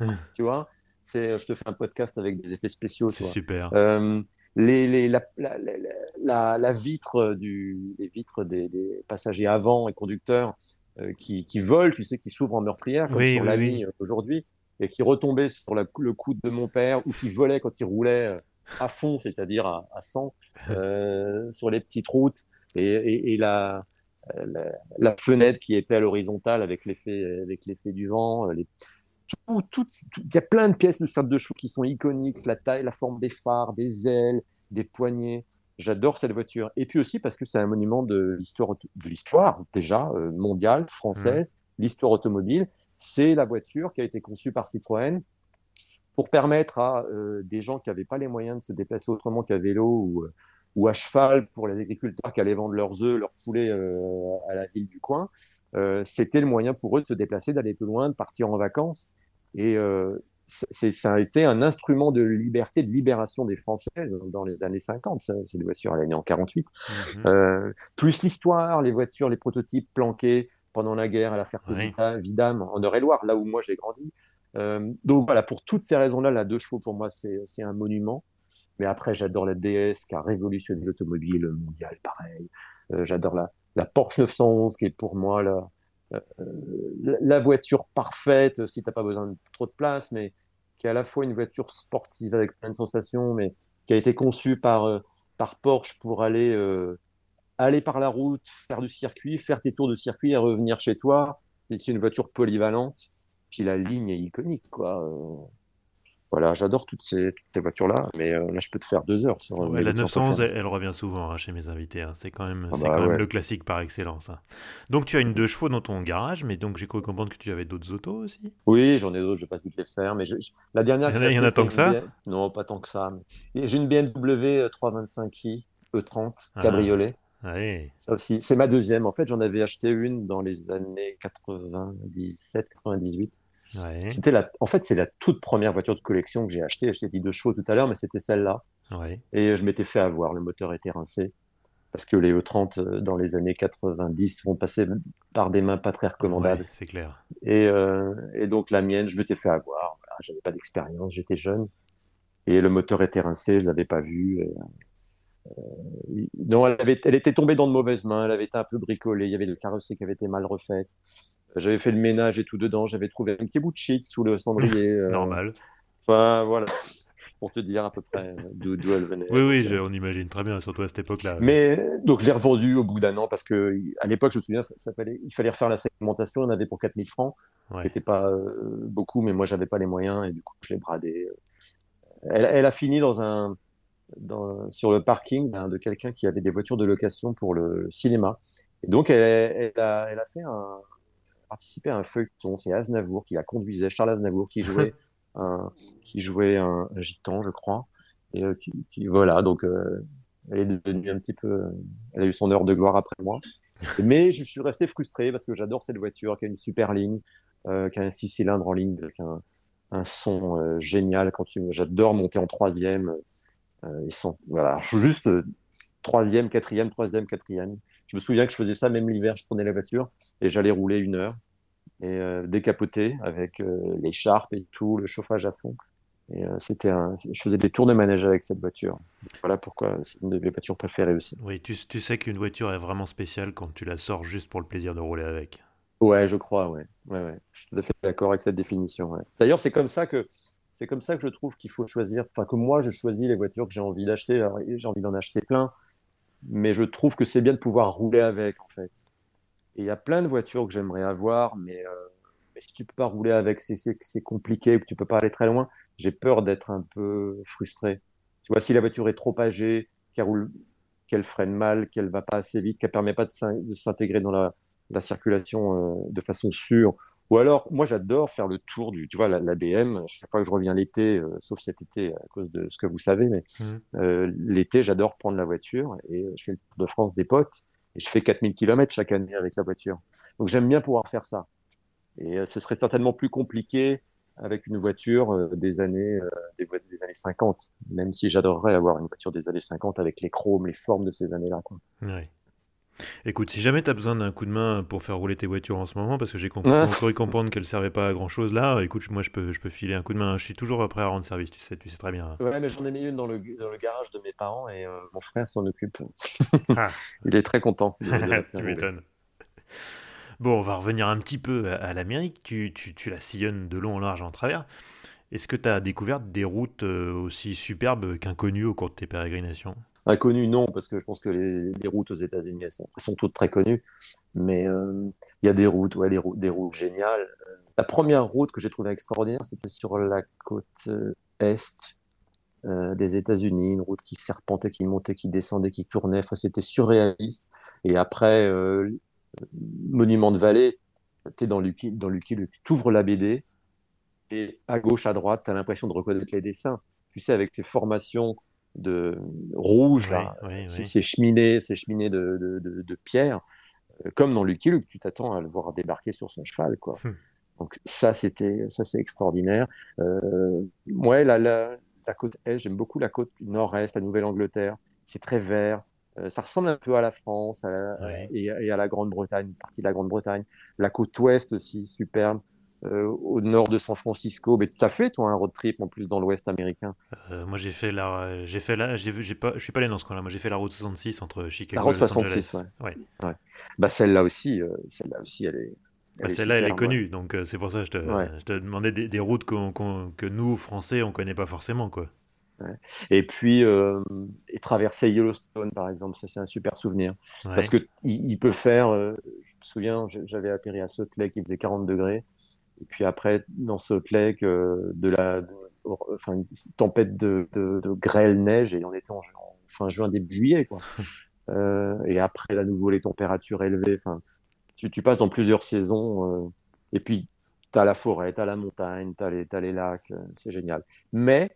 Hum. tu vois c'est, Je te fais un podcast avec des effets spéciaux. C'est super. Euh, les, les, la, la, la, vitre, du, les vitres des, des, passagers avant et conducteurs euh, qui, qui, volent, tu sais, qui s'ouvrent en meurtrière, comme sur la ligne aujourd'hui, et qui retombaient sur le coude de mon père, ou qui volaient quand il roulait à fond, c'est-à-dire à, 100 euh, sur les petites routes et, la, la, fenêtre qui était à l'horizontale avec l'effet avec l'effet du vent. Les, tout, il y a plein de pièces de salle de chou qui sont iconiques, la taille, la forme des phares, des ailes, des poignées. J'adore cette voiture. Et puis aussi parce que c'est un monument de l'histoire, de l'histoire déjà euh, mondiale, française, mmh. l'histoire automobile. C'est la voiture qui a été conçue par Citroën pour permettre à euh, des gens qui n'avaient pas les moyens de se déplacer autrement qu'à vélo ou, euh, ou, à cheval pour les agriculteurs qui allaient vendre leurs œufs, leurs poulets euh, à la ville du coin, c'était le moyen pour eux de se déplacer, d'aller plus loin, de partir en vacances. Et ça a été un instrument de liberté, de libération des Français dans les années 50. C'est des voitures, elle est née en 48. Mmh plus l'histoire, les voitures, les prototypes planqués pendant la guerre à la Ferté-Vidame, en Eure-et-Loire, là où moi j'ai grandi. Euh, donc voilà, pour toutes ces raisons-là, la deux chevaux pour moi c'est un monument. Mais après, j'adore la DS qui a révolutionné l'automobile mondiale, pareil. Euh, j'adore la, Porsche 911 qui est pour moi la, euh, la voiture parfaite si t'as pas besoin de trop de place, mais qui est à la fois une voiture sportive avec plein de sensations, mais qui a été conçue par, par Porsche pour aller, aller par la route, faire du circuit, faire tes tours de circuit et revenir chez toi. C'est une voiture polyvalente. Puis la ligne est iconique, quoi. Euh, voilà, j'adore toutes ces, toutes ces voitures-là, mais euh, là, je peux te faire deux heures sur. la 911, elle, revient souvent hein, chez mes invités. Hein. C'est quand même, ah bah quand même le classique par excellence. Hein. Donc, tu as une deux chevaux dans ton garage, mais donc j'ai cru comprendre que tu avais d'autres autos aussi. Oui, j'en ai d'autres. Je vais pas toutes les faire, mais la dernière. Il y en a, tant que ça. Non, pas tant que ça. J'ai une BMW 325i E30 cabriolet. Ça aussi, c'est ma deuxième. En fait, j'en avais acheté une dans les années 97, 98. C'était la, en fait, c'est la toute première voiture de collection que j'ai achetée. Je t'ai dit deux chevaux tout à l'heure, mais c'était celle-là. Et je m'étais fait avoir. Le moteur était rincé parce que les E30 euh, dans les années 90 vont passer par des mains pas très recommandables. c'est clair. Et, euh, et, donc la mienne, je m'étais fait avoir. Voilà, J'avais pas d'expérience, j'étais jeune. Et le moteur était rincé, je l'avais pas vu. Euh, non, elle, avait, elle, était tombée dans de mauvaises mains, elle avait été un peu bricolée, il y avait le carrossier qui avait été mal refait. J'avais fait le ménage et tout dedans, j'avais trouvé un petit bout de shit sous le cendrier. Normal. Enfin, voilà pour te dire à peu près d'où elle venait. Oui, oui, on imagine très bien, surtout à cette époque-là. Mais donc je l'ai revendu au bout d'un an parce que à l'époque, je me souviens, ça fallait, il fallait refaire la segmentation, on avait pour 4000 francs, ce qui n'était pas euh, beaucoup, mais moi j'avais pas les moyens et du coup je l'ai bradé. Elle, elle, a fini dans un, dans, sur le parking de quelqu'un qui avait des voitures de location pour le cinéma. Et donc elle, elle a, elle a fait un, participé à un feuilleton, c'est Aznavour qui la conduisait, Charles Aznavour qui jouait qui jouait un, gitan, je crois. Et euh, qui, voilà, donc euh, elle est devenue un petit peu. Elle a eu son heure de gloire après moi. Mais je suis resté frustré parce que j'adore cette voiture qui a une super ligne, euh, qui a un six cylindres en ligne avec un, un son génial. Quand tu, j'adore monter en troisième. Ils sont voilà, juste troisième, quatrième, troisième, quatrième. Je me souviens que je faisais ça même l'hiver. Je prenais la voiture et j'allais rouler une heure et euh, décapoté avec euh, l'écharpe et tout, le chauffage à fond. Et euh, c'était un... je faisais des tours de manège avec cette voiture. Voilà pourquoi c'est une de mes voitures préférées aussi. Oui, tu, tu sais qu'une voiture est vraiment spéciale quand tu la sors juste pour le plaisir de rouler avec. Ouais, je crois, ouais. ouais, ouais. Je suis tout à fait d'accord avec cette définition. Ouais. D'ailleurs, c'est comme ça que c'est comme ça que je trouve qu'il faut choisir. Enfin, que moi, je choisis les voitures que j'ai envie d'acheter. J'ai envie d'en acheter plein, mais je trouve que c'est bien de pouvoir rouler avec, en fait. Et il y a plein de voitures que j'aimerais avoir, mais, euh, si tu peux pas rouler avec, c'est compliqué, que tu peux pas aller très loin. J'ai peur d'être un peu frustré. Tu vois, si la voiture est trop âgée, qu'elle roule, freine mal, qu'elle va pas assez vite, qu'elle permet pas de s'intégrer dans la, la circulation euh, de façon sûre. Ou alors, moi, j'adore faire le tour du, tu vois, la, la BM. Chaque fois que je reviens l'été, euh, sauf cet été à cause de ce que vous savez, mais mmh. euh, l'été, j'adore prendre la voiture et je fais le tour de France des potes et je fais 4000 km chaque année avec la voiture. Donc j'aime bien pouvoir faire ça. Et euh, ce serait certainement plus compliqué avec une voiture euh, des années euh, des, années 50, même si j'adorerais avoir une voiture des années 50 avec les chromes, les formes de ces années-là. Oui. Écoute, si jamais tu as besoin d'un coup de main pour faire rouler tes voitures en ce moment, parce que j'ai compris, comprendre qu'elles ne servaient pas à grand chose là, écoute, moi je peux, je peux filer un coup de main. Je suis toujours prêt à rendre service, tu sais, tu sais très bien. Ouais, mais j'en ai mis une dans le, dans le garage de mes parents et euh, mon frère s'en occupe. Ah. Il est très content. tu m'étonnes. Bon, on va revenir un petit peu à, l'Amérique. Tu, tu, tu, la sillonnes de long en large en travers. Est-ce que tu as découvert des routes euh, aussi superbes qu'inconnues au cours de tes pérégrinations? Inconnu, non, parce que je pense que les, routes aux États-Unis, elles sont, toutes très connues. Mais euh, il y a des routes, ouais, des routes, géniales. La première route que j'ai trouvée extraordinaire, c'était sur la côte euh, est euh, des États-Unis, une route qui serpentait, qui montait, qui descendait, qui tournait. Enfin, c'était surréaliste. Et après, Monument de Vallée, tu es dans Lucky, dans Lucky tu ouvres la BD, et à gauche, à droite, tu as l'impression de reconnaître les dessins. Tu sais, avec ces formations de rouge, ces cheminées, ces cheminées de, de, de, pierre, euh, comme dans Lucky Luke, tu t'attends à le voir débarquer sur son cheval, quoi. Hmm. Donc ça, c'était, ça c'est extraordinaire. Euh, ouais, la, la, la côte est, j'aime beaucoup la côte nord-est, la Nouvelle-Angleterre. C'est très vert, ça ressemble un peu à la France et, à la Grande-Bretagne, une partie de la Grande-Bretagne. La côte ouest aussi, superbe. Euh, au nord de San Francisco. Mais tu as fait, toi, un road trip en plus dans l'ouest américain euh, Moi, j'ai fait la. J'ai fait la. J'ai pas. Je suis pas allé dans ce coin-là. Moi, j'ai fait la route 66 entre Chicago la route et Los 66, ouais. ouais. Bah, celle-là aussi, celle-là aussi, elle est. Bah, celle-là, elle est connue, donc c'est pour ça que je te, je te demandais des, routes que nous, Français, on connaît pas forcément, quoi. Et puis, euh, et traverser Yellowstone, par exemple, ça c'est un super souvenir. Parce que il, peut faire, euh, je me souviens, j'avais atterri à Salt Lake, il faisait 40 degrés. Et puis après, dans Salt Lake, euh, de la, enfin, une tempête de, de, de, grêle, neige, et on était en, fin juin, début juillet, quoi. et après, à nouveau, les températures élevées. Enfin, tu, tu passes dans plusieurs saisons. et puis, tu as la forêt, tu as la montagne, tu as, as, les lacs, c'est génial. Mais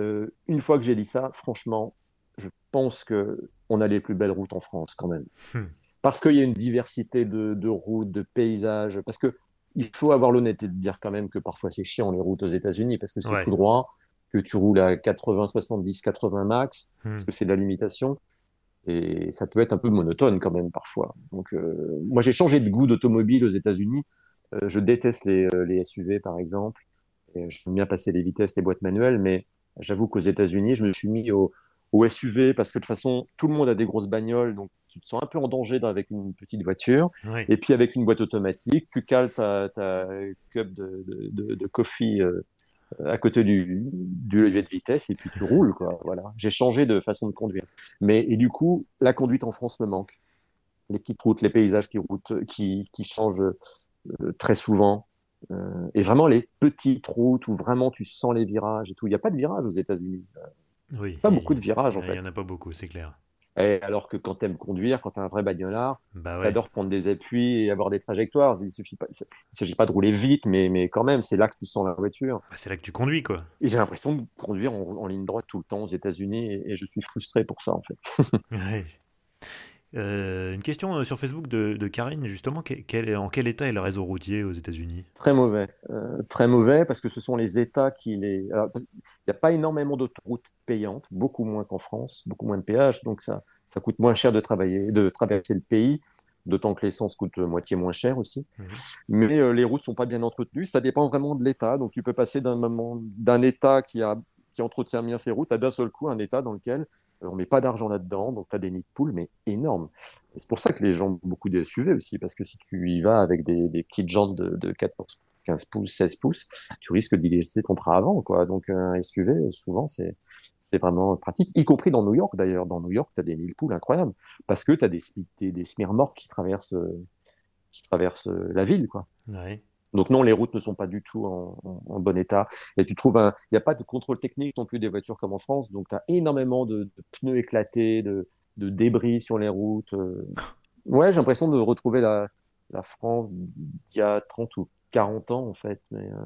euh, une fois que j'ai dit ça, franchement, je pense que on a les plus belles routes en France quand même. Hmm. Parce qu'il y a une diversité de, de routes, de paysages. Parce que il faut avoir l'honnêteté de dire quand même que parfois c'est chiant les routes aux États-Unis parce que c'est Ouais. tout droit, que tu roules à 80, 70, 80 max, Hmm. parce que c'est la limitation. Et ça peut être un peu monotone quand même parfois. Donc, euh, moi, j'ai changé de goût d'automobile aux États-Unis. Euh, je déteste les, les SUV, par exemple. J'aime bien passer les vitesses, les boîtes manuelles, mais j'avoue qu'aux États-Unis, je me suis mis au, au SUV parce que de toute façon, tout le monde a des grosses bagnoles, donc tu te sens un peu en danger avec une petite voiture. Et puis avec une boîte automatique, tu cales ta, ta cup de, de, de, de coffee euh, à côté du, du levier de vitesse et puis tu roules, quoi. Voilà. J'ai changé de façon de conduire. Mais, et du coup, la conduite en France me manque. Les petites routes, les paysages qui, qui changent euh, très souvent. Euh, et vraiment les petites routes où vraiment tu sens les virages et tout. Il n'y a pas de virages aux États-Unis. Oui. Pas Il- beaucoup de virages en Il fait. n'y en a pas beaucoup, c'est clair. Et alors que quand tu aimes conduire, quand tu es un vrai bagnolard, Bah ouais. T'adores prendre des appuis et avoir des trajectoires. Il suffit pas, il s'agit pas de rouler vite, mais, mais quand même, c'est là que tu sens la voiture. Bah, c'est là que tu conduis, quoi. Et j'ai l'impression de conduire en, en ligne droite tout le temps aux États-Unis et, et je suis frustré pour ça, en fait. Ouais. Euh, une question euh, sur Facebook de, de Karine, justement, quel- en quel état est le réseau routier aux États-Unis? Très mauvais. Euh, très mauvais parce que ce sont les États qui les. alors, Il n'y a pas énormément d'autoroutes payantes, beaucoup moins qu'en France, beaucoup moins de péages, donc ça, ça coûte moins cher de travailler, de traverser le pays. D'autant que l'essence coûte moitié moins cher aussi. Mhm. Mais euh, les routes sont pas bien entretenues. Ça dépend vraiment de l'État. Donc tu peux passer d'un État qui a qui entretient bien ses routes à d'un seul coup un État dans lequel on met pas d'argent là-dedans. Donc tu as des nids de poules, mais énormes. C'est pour ça que les gens ont beaucoup de SUV aussi, parce que si tu y vas avec des, petites jantes de, de 14, 15 pouces, 16 pouces, tu risques d'y laisser ton train avant. Quoi. Donc un SUV, souvent, c'est c'est vraiment pratique, y compris dans New York d'ailleurs. Dans New York, tu as des de poules incroyables, parce que tu as des, des, des qui traversent, euh, qui traversent euh, la ville. Quoi. Donc non, les routes ne sont pas du tout en, bon état. Et tu trouves il n'y a pas de contrôle technique non plus des voitures comme en France. Donc tu as énormément de, de pneus éclatés, de, de débris sur les routes. euh. Ouais, j'ai l'impression de retrouver la, la France d'il y a 30 ou 40 ans en fait. Mais euh,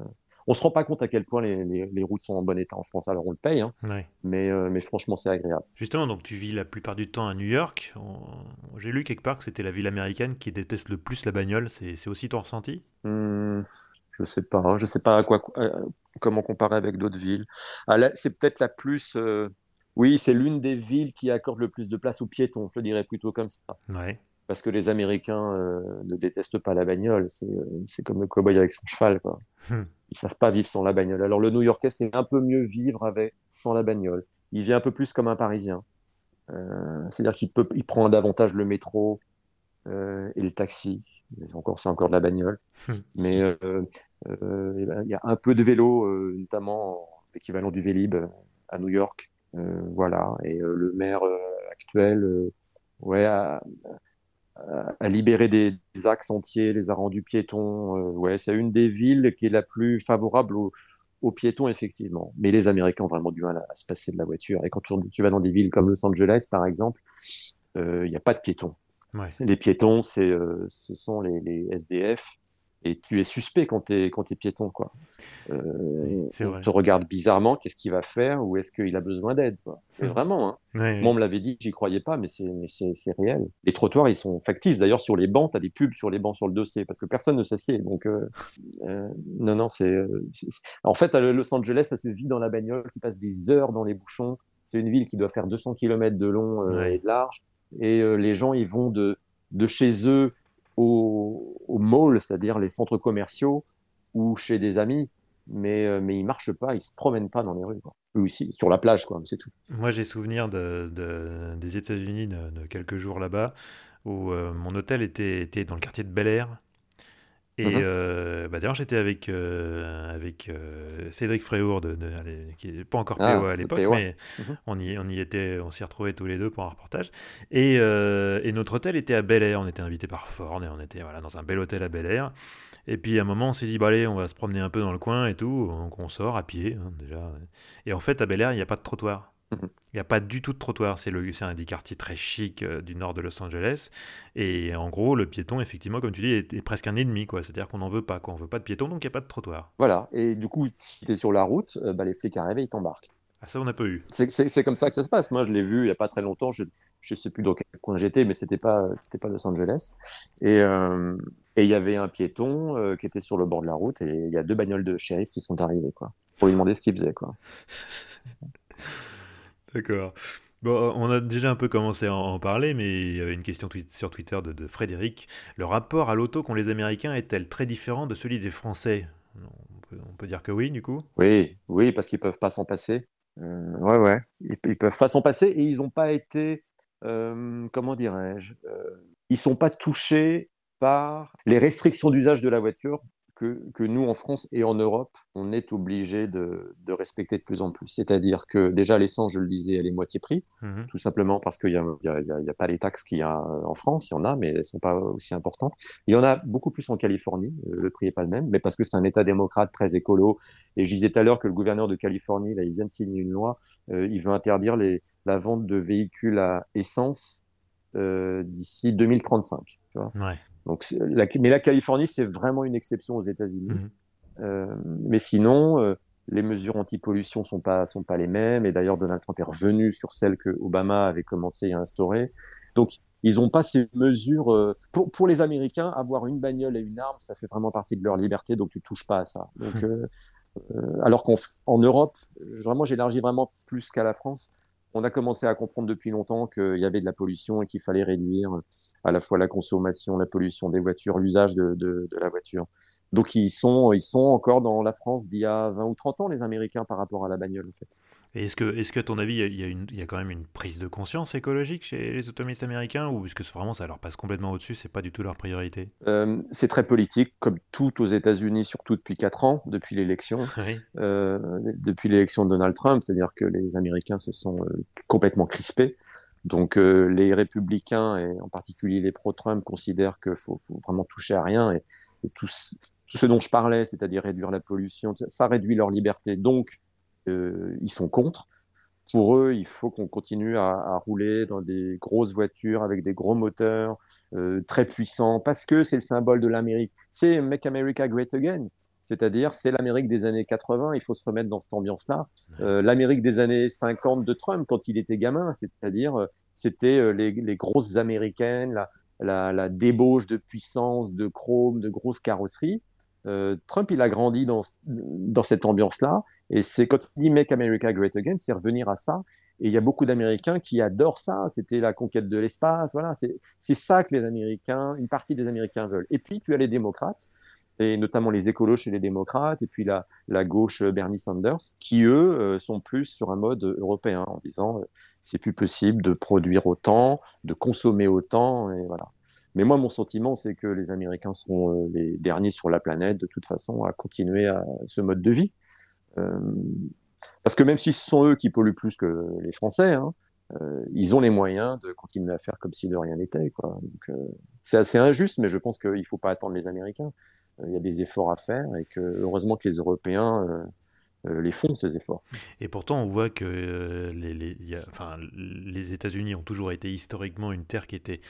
on se rend pas compte à quel point les, les, les routes sont en bon état en France. Alors on le paye, hein, Ouais. mais, euh, mais franchement c'est agréable. Justement, donc tu vis la plupart du temps à New York. On- J'ai lu quelque part que c'était la ville américaine qui déteste le plus la bagnole. C'est aussi ton ressenti? Hmm, je sais pas, hein. je sais pas à quoi, euh, comment comparer avec d'autres villes. Ah, c'est peut-être la plus, euh, oui, c'est l'une des villes qui accorde le plus de place aux piétons, je le dirais plutôt comme ça. Ouais. Parce que les Américains euh, ne détestent pas la bagnole, c'est euh, comme le cow-boy avec son cheval, quoi. Hmm. Ils savent pas vivre sans la bagnole. Alors le New-Yorkais, c'est un peu mieux vivre avec sans la bagnole. Il vit un peu plus comme un Parisien. Euh, c'est-à-dire qu'il peut, il prend davantage le métro euh, et le taxi. Mais Encore, c'est encore de la bagnole. Hmm. Mais euh, ben, il y a un peu de vélo, notamment en l'équivalent du Vélib à New York. Voilà. Et le maire actuel, ouais, a, a- a libéré des, des axes entiers, les a rendus piétons. Euh, ouais, c'est une des villes qui est la plus favorable aux, aux piétons, effectivement. Mais les Américains ont vraiment du mal à, à se passer de la voiture. Et quand tu, tu vas dans des villes comme Los Angeles, par exemple, euh, il n'y a pas de piétons. Ouais. Les piétons, c'est, euh, ce sont les, les SDF. Et tu es suspect quand tu es, quand piéton, quoi. Euh, on te regarde bizarrement, qu'est-ce qu'il va faire ou est-ce qu'il a besoin d'aide, Hmm. Vraiment, hein. Ouais, Moi, on me l'avait dit, j'y croyais pas, mais c'est, réel. Les trottoirs, ils sont factices. D'ailleurs, sur les bancs, tu as des pubs sur les bancs sur le dossier, parce que personne ne s'assied. Donc, euh, euh, non, non, c'est, En fait, à Los Angeles, ça se vit dans la bagnole, qui passe des heures dans les bouchons. C'est une ville qui doit faire 200 km de long Ouais. et de large. Et les gens, ils vont de, de chez eux au, au mall, c'est-à-dire les centres commerciaux, ou chez des amis. Mais, euh, mais ils marchent pas, ils se promènent pas dans les rues. Eux aussi, sur la plage, quoi, c'est tout. Moi, j'ai souvenir de, de- des États-Unis de, de quelques jours là-bas où euh, mon hôtel était, était dans le quartier de Bel Air. Et Mhm. euh, bah, d'ailleurs, j'étais avec, euh, avec euh, Cédric Fréour, de, qui n'est pas encore Ah, PO à le l'époque, PO. mais Mhm. on y, on y était, on s'y retrouvait tous les deux pour un reportage. Et, et notre hôtel était à Bel Air. On était invité par Ford et on était voilà, dans un bel hôtel à Bel Air. Et puis à un moment, on s'est dit, bah, allez, on va se promener un peu dans le coin et tout. Donc on sort à pied, hein, déjà. Et en fait, à Bel Air, il n'y a pas de trottoir. Il n'y a pas du tout de trottoir. C'est un des quartiers très chics euh, du nord de Los Angeles. Et en gros, le piéton, effectivement, comme tu dis, est, est presque un ennemi. quoi. C'est-à-dire qu'on n'en veut pas. Quoi. On veut pas de piéton, donc il n'y a pas de trottoir. Voilà. Et du coup, si tu es sur la route, euh, bah, les flics arrivent et ils t'embarquent. Ah, ça, on n'a pas eu. C'est comme ça que ça se passe. Moi, je l'ai vu il n'y a pas très longtemps. Je ne sais plus dans quel coin j'étais, mais c'était pas, c'était pas Los Angeles. Et euh, et il y avait un piéton euh, qui était sur le bord de la route et il y a deux bagnoles de shérif qui sont arrivées, quoi, pour lui demander ce qu'il faisait, quoi. D'accord. Bon, on a déjà un peu commencé à en parler, mais il y avait une question sur Twitter de, Frédéric. Le rapport à l'auto qu'ont les Américains est-elle très différent de celui des Français? On peut, dire que oui, du coup? Oui, oui, parce qu'ils peuvent pas s'en passer. Euh, ouais, ouais. Ils, ils, peuvent pas s'en passer et ils n'ont pas été, euh, comment dirais-je, euh, ils sont pas touchés par les restrictions d'usage de la voiture que, nous, en France et en Europe, on est obligé de, respecter de plus en plus. C'est-à-dire que déjà, l'essence, je le disais, elle est moitié prix, mhm. tout simplement parce qu'il n'y a, pas les taxes qu'il y a en France, il y en a, mais elles ne sont pas aussi importantes. Il y en a beaucoup plus en Californie, euh, le prix n'est pas le même, mais parce que c'est un État démocrate très écolo. Et je disais tout à l'heure que le gouverneur de Californie, là, il vient de signer une loi, euh, il veut interdire les, la vente de véhicules à essence euh, d'ici 2035. Tu vois ouais. Donc, la, mais la Californie, c'est vraiment une exception aux États-Unis. Mhm. Euh, mais sinon, euh, les mesures anti-pollution sont pas sont pas les mêmes. Et d'ailleurs, Donald Trump est revenu sur celles que Obama avait commencé à instaurer. Donc, ils n'ont pas ces mesures. Euh, pour, pour les Américains, avoir une bagnole et une arme, ça fait vraiment partie de leur liberté. Donc, tu touches pas à ça. Donc, mhm. alors qu'en Europe, vraiment, j'élargis vraiment plus qu'à la France. On a commencé à comprendre depuis longtemps qu'il y avait de la pollution et qu'il fallait réduire à la fois la consommation, la pollution des voitures, l'usage de, de, de, la voiture. Donc ils sont, ils sont encore dans la France d'il y a 20 ou 30 ans, les Américains, par rapport à la bagnole. En fait. Et est-ce que, est-ce que, à ton avis, il y, a une, il y a quand même une prise de conscience écologique chez les automobilistes américains ou est-ce que vraiment ça leur passe complètement au-dessus, c'est pas du tout leur priorité? Euh, C'est très politique, comme tout aux États-Unis, surtout depuis 4 ans, depuis l'élection, euh, depuis l'élection de Donald Trump, c'est-à-dire que les Américains se sont euh, complètement crispés. Donc euh, les républicains, et en particulier les pro-Trump, considèrent qu'il faut, vraiment toucher à rien. Et, tout, ce dont je parlais, c'est-à-dire réduire la pollution, ça réduit leur liberté. Donc, euh, ils sont contre. Pour eux, il faut qu'on continue à, à, rouler dans des grosses voitures avec des gros moteurs euh, très puissants, parce que c'est le symbole de l'Amérique. C'est Make America Great Again. C'est-à-dire, c'est l'Amérique des années 80, il faut se remettre dans cette ambiance-là. Euh, L'Amérique des années 50 de Trump, quand il était gamin, c'est-à-dire, euh, c'était euh, les, les, grosses américaines, la, la, la, débauche de puissance, de chrome, de grosses carrosseries. Euh, Trump, il a grandi dans, dans cette ambiance-là. Et c'est quand il dit Make America Great Again, c'est revenir à ça. Et il y a beaucoup d'Américains qui adorent ça. C'était la conquête de l'espace. Voilà, c'est ça que les Américains, une partie des Américains veulent. Et puis, tu as les démocrates et notamment les écolos chez les démocrates, et puis la, gauche euh, Bernie Sanders, qui eux euh, sont plus sur un mode européen, en disant euh, c'est plus possible de produire autant, de consommer autant, et voilà. Mais moi, mon sentiment, c'est que les Américains seront les derniers sur la planète, de toute façon, à continuer à ce mode de vie. parce que même si ce sont eux qui polluent plus que les Français, hein, euh, ils ont les moyens de continuer à faire comme si de rien n'était. c'est assez injuste, mais je pense qu'il ne faut pas attendre les Américains il y a des efforts à faire et que heureusement que les Européens euh, euh, les font, ces efforts. Et pourtant, on voit que euh, les, les, enfin, les États-Unis ont toujours été historiquement une terre qui était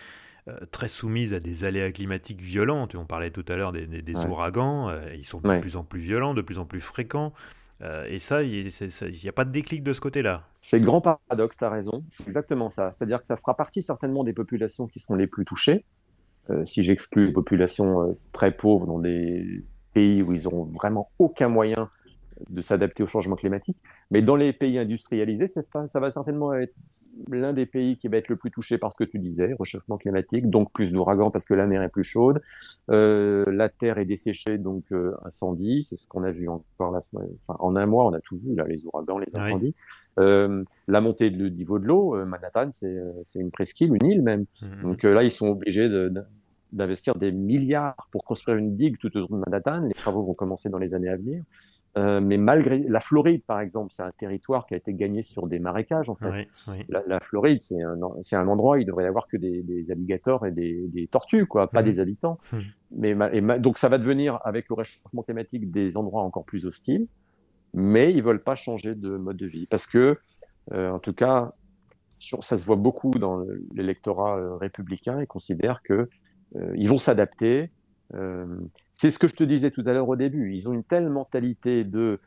très soumise à des aléas climatiques violents. On parlait tout à l'heure des, des, ouragans, ils sont de plus en plus violents, de plus en plus fréquents. Et ça, il n'y a pas de déclic de ce côté-là. C'est le grand paradoxe, tu as raison. C'est exactement ça. C'est-à-dire que ça fera partie certainement des populations qui seront les plus touchées. Euh, si j'exclus les populations euh, très pauvres dans des pays où ils n'auront vraiment aucun moyen de s'adapter au changement climatique. Mais dans les pays industrialisés, pas, ça va certainement être l'un des pays qui va être le plus touché par ce que tu disais, réchauffement climatique, donc plus d'ouragans parce que la mer est plus chaude, euh, la terre est desséchée, donc euh, incendie, c'est ce qu'on a vu encore la semaine, enfin, en un mois, on a tout vu, là, les ouragans, les incendies. Euh, la montée du niveau de l'eau, euh, Manhattan, c'est une presqu'île, une île même. Mmh. Donc là, ils sont obligés de, d'investir des milliards pour construire une digue tout autour de Manhattan. Les travaux vont commencer dans les années à venir. Euh, mais malgré la Floride, par exemple, c'est un territoire qui a été gagné sur des marécages. En fait, La, Floride, c'est un, endroit où il devrait y avoir que des, des alligators et des, des, tortues, quoi, pas mmh. des habitants. Mmh. Mais et donc ça va devenir, avec le réchauffement climatique, des endroits encore plus hostiles. Mais ils veulent pas changer de mode de vie parce que, euh, en tout cas, sur, ça se voit beaucoup dans l'électorat euh, républicain. Ils considèrent que euh, ils vont s'adapter. Euh, c'est ce que je te disais tout à l'heure au début. Ils ont une telle mentalité de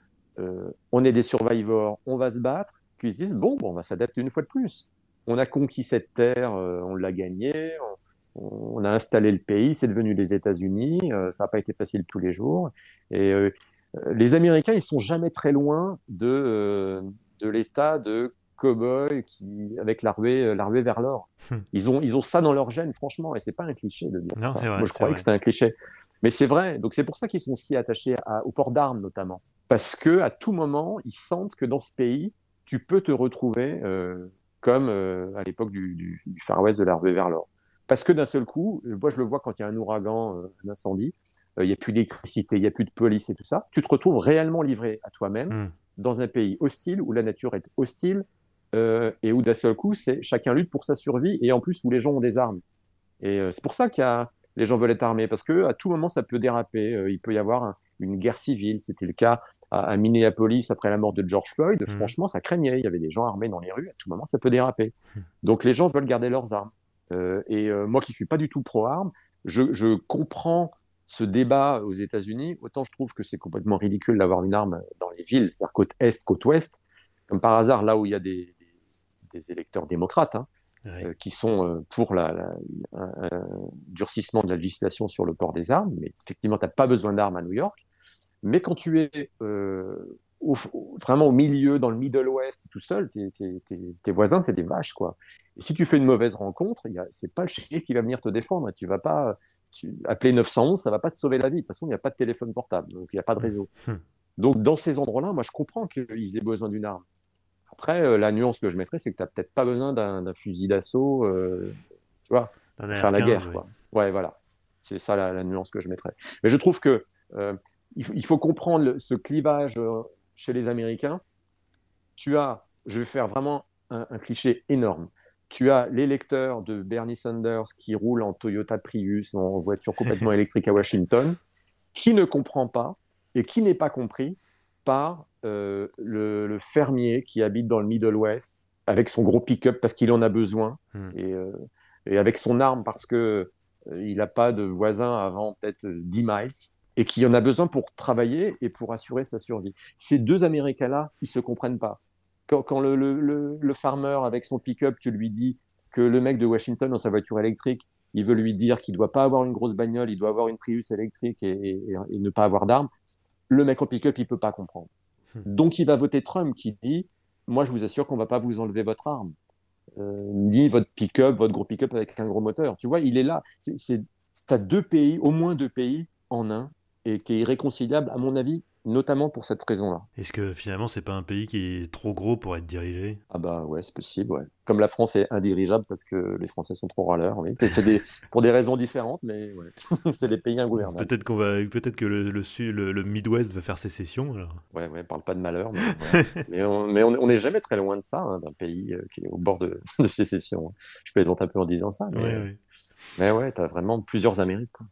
on est des survivors, on va se battre, puis ils se disent, bon, bon on va s'adapter une fois de plus. On a conquis cette terre, on l'a gagnée, on, a installé le pays, c'est devenu les États-Unis, ça n'a pas été facile tous les jours. Et les Américains, ils sont jamais très loin de, de l'état de cow-boy qui, avec la ruée, la ruée vers l'or. Hmm. Ils, ont, ils ont ça dans leur gène, franchement, et c'est pas un cliché de dire ça. Moi, je croyais que c'était un cliché. Mais c'est vrai, donc c'est pour ça qu'ils sont si attachés au port d'armes notamment. Parce que à tout moment, ils sentent que dans ce pays, tu peux te retrouver euh, comme euh, à l'époque du, du, Far West de la ruée vers l'or. Parce que d'un seul coup, moi je le vois quand il y a un ouragan, euh, un incendie, il n'y a plus d'électricité, il n'y a plus de police et tout ça, tu te retrouves réellement livré à toi-même hmm. dans un pays hostile où la nature est hostile, euh, et où d'un seul coup, c'est chacun lutte pour sa survie et en plus où les gens ont des armes. Et euh, c'est pour ça qu'il y a les gens veulent être armés parce que à tout moment ça peut déraper. Euh, il peut y avoir une guerre civile. C'était le cas à, Minneapolis après la mort de George Floyd. Mmh. Franchement, ça craignait. Il y avait des gens armés dans les rues. À tout moment, ça peut déraper. Mmh. Donc les gens veulent garder leurs armes. et moi qui suis pas du tout pro-armes, je, je, comprends ce débat aux États-Unis. Autant je trouve que c'est complètement ridicule d'avoir une arme dans les villes, c'est-à-dire côte est, côte ouest. Comme par hasard, là où il y a des, des électeurs démocrates, hein, euh, qui sont euh, pour la, un, durcissement de la législation sur le port des armes. Mais effectivement, tu n'as pas besoin d'armes à New York. Mais quand tu es euh, vraiment au milieu, dans le Middle West, tout seul, tes, voisins, c'est des vaches. quoi. Et si tu fais une mauvaise rencontre, ce n'est pas le shérif qui va venir te défendre. Tu vas pas appeler 911, ça va pas te sauver la vie. De toute façon, il n'y a pas de téléphone portable, donc il n'y a pas de réseau. Hum. Donc dans ces endroits-là, moi je comprends qu'ils aient besoin d'une arme. Après, euh, la nuance que je mettrais, c'est que tu n'as peut-être pas besoin d'un fusil d'assaut, euh, tu vois, pour faire la guerre. Quoi. Ouais, voilà. C'est ça la, nuance que je mettrais. Mais je trouve que euh, il, faut comprendre ce clivage chez les Américains. Tu as, je vais faire vraiment un, cliché énorme. Tu as l'électeur de Bernie Sanders qui roule en Toyota Prius, en voiture complètement électrique à Washington, qui ne comprend pas et qui n'est pas compris par euh, le, fermier qui habite dans le Middle West avec son gros pick-up parce qu'il en a besoin hmm. euh, et, avec son arme parce que euh, il n'a pas de voisin avant peut-être 10 miles et qui en a besoin pour travailler et pour assurer sa survie. Ces deux Américains-là, ils se comprennent pas. Quand, le, le, farmer avec son pick-up, tu lui dis que le mec de Washington dans sa voiture électrique, il veut lui dire qu'il doit pas avoir une grosse bagnole, il doit avoir une Prius électrique et, et ne pas avoir d'armes, le mec en pick-up, il peut pas comprendre. Hmm. Donc il va voter Trump qui dit Moi, je vous assure qu'on va pas vous enlever votre arme, euh, ni votre pick-up, votre gros pick-up avec un gros moteur. Tu vois, il est là. Tu as deux pays, au moins deux pays en un, et qui est irréconciliable, à mon avis, notamment pour cette raison-là. Est-ce que finalement, c'est pas un pays qui est trop gros pour être dirigé? Ah bah ouais, c'est possible, ouais. Comme la France est indirigeable parce que les Français sont trop râleurs, oui. C'est des, pour des raisons différentes, mais ouais. c'est des pays ingouvernables. Peut-être qu'on va, peut-être que le, le, le, Midwest va faire sécession, alors. Ouais, ouais, parle pas de malheur, mais, on, mais on n'est jamais très loin de ça, hein, d'un pays euh, qui est au bord de, de sécession. Je plaisante un peu en disant ça, mais, ouais, mais ouais, t'as vraiment plusieurs Amériques, quoi.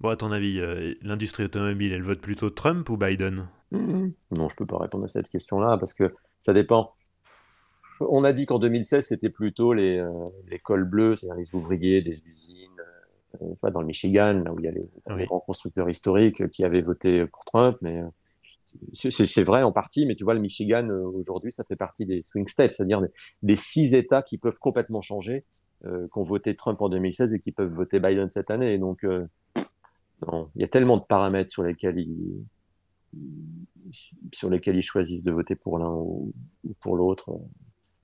Bon, à ton avis, euh, l'industrie automobile, elle vote plutôt Trump ou Biden mmh. Non, je peux pas répondre à cette question-là parce que ça dépend. On a dit qu'en 2016, c'était plutôt les, euh, les cols bleus, c'est-à-dire les ouvriers des usines, euh, dans le Michigan, là où il y a les, grands constructeurs historiques qui avaient voté pour Trump, mais c'est vrai en partie, mais tu vois, le Michigan, aujourd'hui, ça fait partie des swing states, c'est-à-dire des, six États qui peuvent complètement changer, euh, qui ont voté Trump en 2016 et qui peuvent voter Biden cette année. Donc, il y a tellement de paramètres sur lesquels ils, sur lesquels ils choisissent de voter pour l'un ou, pour l'autre.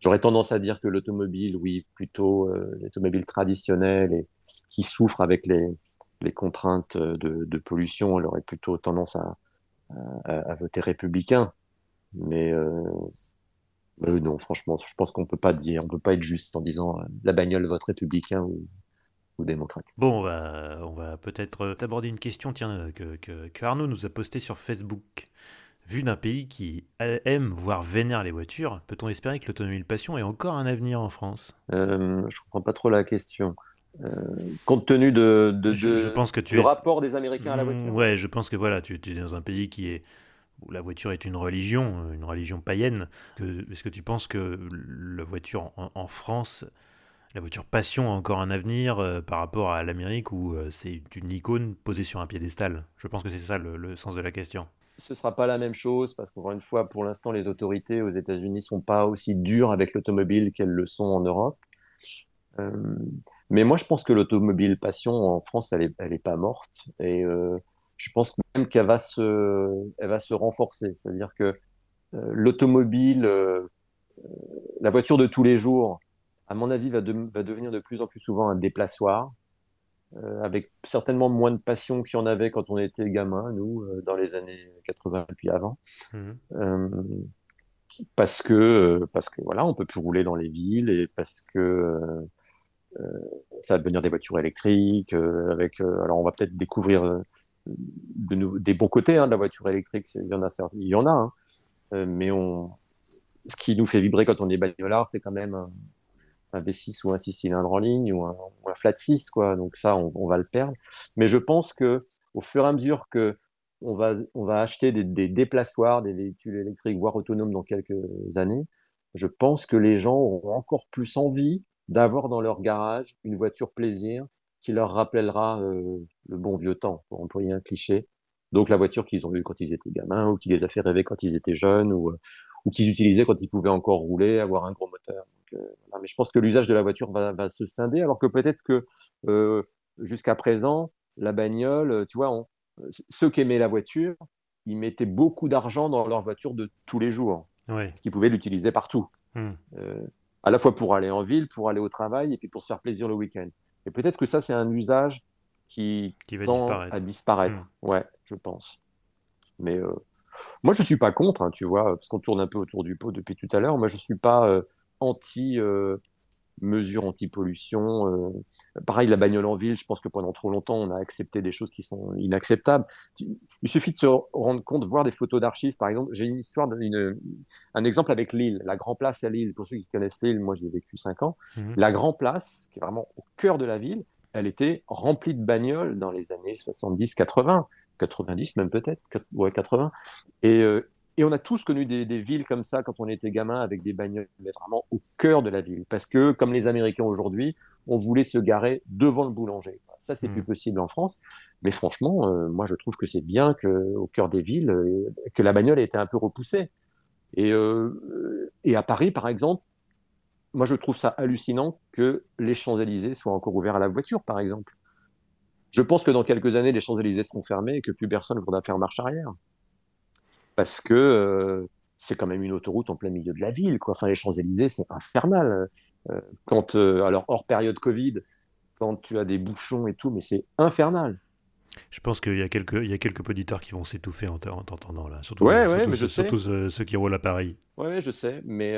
J'aurais tendance à dire que l'automobile, oui, plutôt euh, l'automobile traditionnelle et qui souffre avec les, contraintes de, pollution, elle aurait plutôt tendance à, à, voter républicain. Mais euh, non, franchement, je pense qu'on peut pas dire, on peut pas être juste en disant euh, la bagnole vote républicain ou, démocrate. Bon, on va, on va peut-être euh, aborder une question tiens, euh, que, que, Arnaud nous a posté sur Facebook. Vu d'un pays qui aime, voire vénère les voitures, peut-on espérer que l'automobile passion ait encore un avenir en France? Euh, Je comprends pas trop la question. Euh, compte tenu de, de, je, pense que tu du rapport des Américains à la voiture. Ouais, je pense que voilà, tu, es dans un pays qui est où la voiture est une religion, une religion païenne. Est-ce que tu penses que la voiture en France la voiture passion a encore un avenir euh, par rapport à l'Amérique où euh, c'est une icône posée sur un piédestal Je pense que c'est ça le, sens de la question. ce sera pas la même chose parce qu'encore une fois, pour l'instant, les autorités aux États-Unis sont pas aussi dures avec l'automobile qu'elles le sont en Europe. Euh, mais moi, je pense que l'automobile passion en France, elle est, elle est pas morte. Et je pense même qu'elle va va se renforcer. C'est-à-dire que l'automobile, la voiture de tous les jours, à mon avis, va, va devenir de plus en plus souvent un déplaçoir. avec certainement moins de passion qu'il y en avait quand on était gamin, nous, dans les années 80 et puis avant. Mmh. parce que, parce que voilà, on peut plus rouler dans les villes et parce que euh, ça va devenir des voitures électriques. Euh, avec, euh, alors, on va peut-être découvrir de des bons côtés hein, de la voiture électrique. Il y en a, il y en a hein. mais on, ce qui nous fait vibrer quand on est bagnolard, c'est quand même un, V6 ou un 6 cylindres en ligne ou un, flat 6, quoi. Donc ça, on, va le perdre. Mais je pense que au fur et à mesure que on va, on va acheter des, des des véhicules électriques, voire autonomes dans quelques années, je pense que les gens auront encore plus envie d'avoir dans leur garage une voiture plaisir qui leur rappellera euh, le bon vieux temps, pour employer un cliché. Donc la voiture qu'ils ont eue quand ils étaient gamins, ou qui les a fait rêver quand ils étaient jeunes, euh, ou qu'ils utilisaient quand ils pouvaient encore rouler, avoir un gros moteur. Donc, euh, Mais je pense que l'usage de la voiture va, va, se scinder, alors que peut-être que jusqu'à présent, la bagnole, tu vois, on, ceux qui aimaient la voiture, ils mettaient beaucoup d'argent dans leur voiture de tous les jours, parce qu'ils pouvaient l'utiliser partout. Hmm à la fois pour aller en ville, pour aller au travail et puis pour se faire plaisir le week-end. Et peut-être que ça, c'est un usage qui, va tend disparaître. à disparaître. Hmm. Ouais, je pense. Mais euh, moi, je suis pas contre, hein, tu vois, parce qu'on tourne un peu autour du pot depuis tout à l'heure. Moi, je suis pas euh, anti euh, mesures anti-pollution. Euh, pareil, la bagnole en ville, je pense que pendant trop longtemps, on a accepté des choses qui sont inacceptables. Il suffit de se rendre compte, voir des photos d'archives, par exemple. J'ai une histoire, une, un exemple avec Lille, la Grand Place à Lille. Pour ceux qui connaissent Lille, moi j'y ai vécu 5 ans. Mhm. La Grand Place, qui est vraiment au cœur de la ville, elle était remplie de bagnoles dans les années 70-80. 90 même peut-être, ouais 80. Et, euh, et on a tous connu des, villes comme ça quand on était gamin avec des bagnoles, mais vraiment au cœur de la ville. Parce que, comme les Américains aujourd'hui, on voulait se garer devant le boulanger. Ça, c'est plus hmm. possible en France. Mais franchement, euh, moi, je trouve que c'est bien qu'au cœur des villes, euh, que la bagnole ait été un peu repoussée. Et, euh, et à Paris, par exemple, moi, je trouve ça hallucinant que les Champs-Élysées soient encore ouverts à la voiture, par exemple. Je pense que dans quelques années, les Champs-Élysées seront fermés et que plus personne ne voudra faire marche arrière parce que euh, c'est quand même une autoroute en plein milieu de la ville. Quoi. Enfin, les Champs-Élysées, c'est infernal. Euh, quand, euh, alors, hors période Covid, quand tu as des bouchons et tout, mais c'est infernal. Je pense qu'il y a quelques, il y a quelques auditeurs qui vont s'étouffer en t'entendant là. Surtout, ouais, ouais, mais je surtout ceux, ceux, qui roulent à Paris. Ouais, je sais. Mais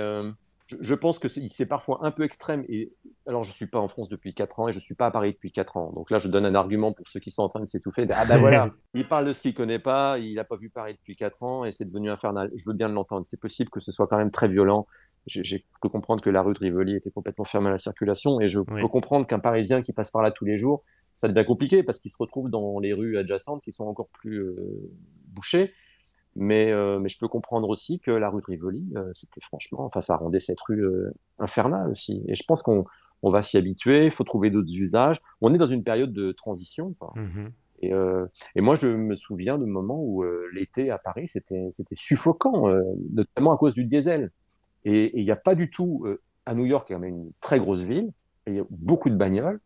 je, pense que c'est parfois un peu extrême. Et alors, je suis pas en France depuis 4 ans et je suis pas à Paris depuis 4 ans. Donc là, je donne un argument pour ceux qui sont en train de s'étouffer. Ah ben voilà, il parle de ce qu'il connaît pas, il n'a pas vu Paris depuis 4 ans et c'est devenu infernal. Je veux bien l'entendre. C'est possible que ce soit quand même très violent. J'ai pu comprendre que la rue de Rivoli était complètement fermée à la circulation et je peux comprendre qu'un Parisien qui passe par là tous les jours, ça devient compliqué parce qu'il se retrouve dans les rues adjacentes qui sont encore plus euh, bouchées. Mais, euh, mais je peux comprendre aussi que la rue de Rivoli, euh, c'était franchement, enfin, ça rendait cette rue euh, infernale aussi. Et je pense qu'on on va s'y habituer, il faut trouver d'autres usages. On est dans une période de transition. Mmh et, et, moi, je me souviens de moments où l'été à Paris, c'était suffocant, notamment à cause du diesel. Et il n'y a pas du tout, à New York, qui est quand même une très grosse ville, et il y a beaucoup de bagnoles.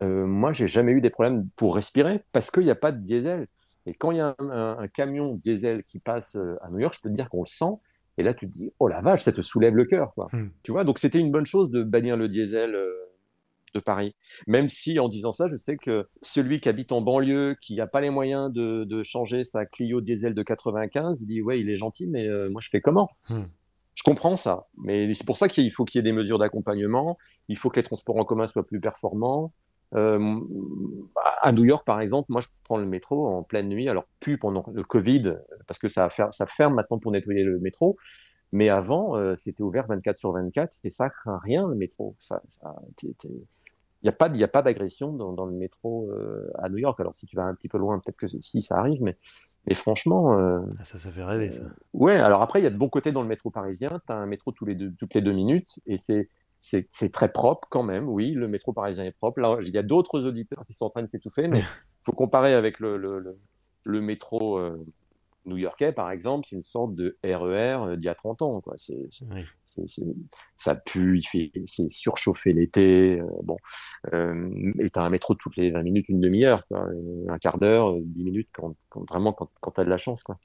moi, j'ai jamais eu des problèmes pour respirer parce qu'il n'y a pas de diesel. Et quand il y a un, camion diesel qui passe euh, à New York, je peux te dire qu'on le sent. Et là, tu te dis, oh la vache, ça te soulève le cœur. Quoi. Hmm. Tu vois, donc c'était une bonne chose de bannir le diesel euh, de Paris. Même si, en disant ça, je sais que celui qui habite en banlieue, qui n'a pas les moyens de, de, changer sa Clio diesel de 95, il dit, ouais, il est gentil, mais euh, moi, je fais comment? Hmm. Je comprends ça, mais c'est pour ça qu'il faut qu'il y ait des mesures d'accompagnement. Il faut que les transports en commun soient plus performants. Euh, à New York, par exemple, moi, je prends le métro en pleine nuit. Alors, plus pendant le Covid, parce que ça, ça ferme maintenant pour nettoyer le métro. Mais avant, euh, c'était ouvert 24 sur 24 et ça craint rien, le métro. Ça, il n'y a pas, a pas d'agression dans, dans, le métro euh, à New York. Alors, si tu vas un petit peu loin, peut-être que si ça arrive, mais, mais franchement. Ah, ça, ça fait rêver, ça. ouais, alors après, il y a de bons côtés dans le métro parisien. Tu as un métro tous les deux, toutes les deux minutes et c'est c'est très propre quand même, oui, le métro parisien est propre. Là, il y a d'autres auditeurs qui sont en train de s'étouffer, mais il faut comparer avec le, le, le, métro euh, new-yorkais, par exemple, c'est une sorte de RER d'il y a 30 ans. Quoi. Ça pue, il fait, c'est surchauffé l'été. bon, et tu as un métro toutes les 20 minutes, une demi-heure, un quart d'heure, 10 minutes, quand, vraiment quand, quand tu as de la chance. Quoi.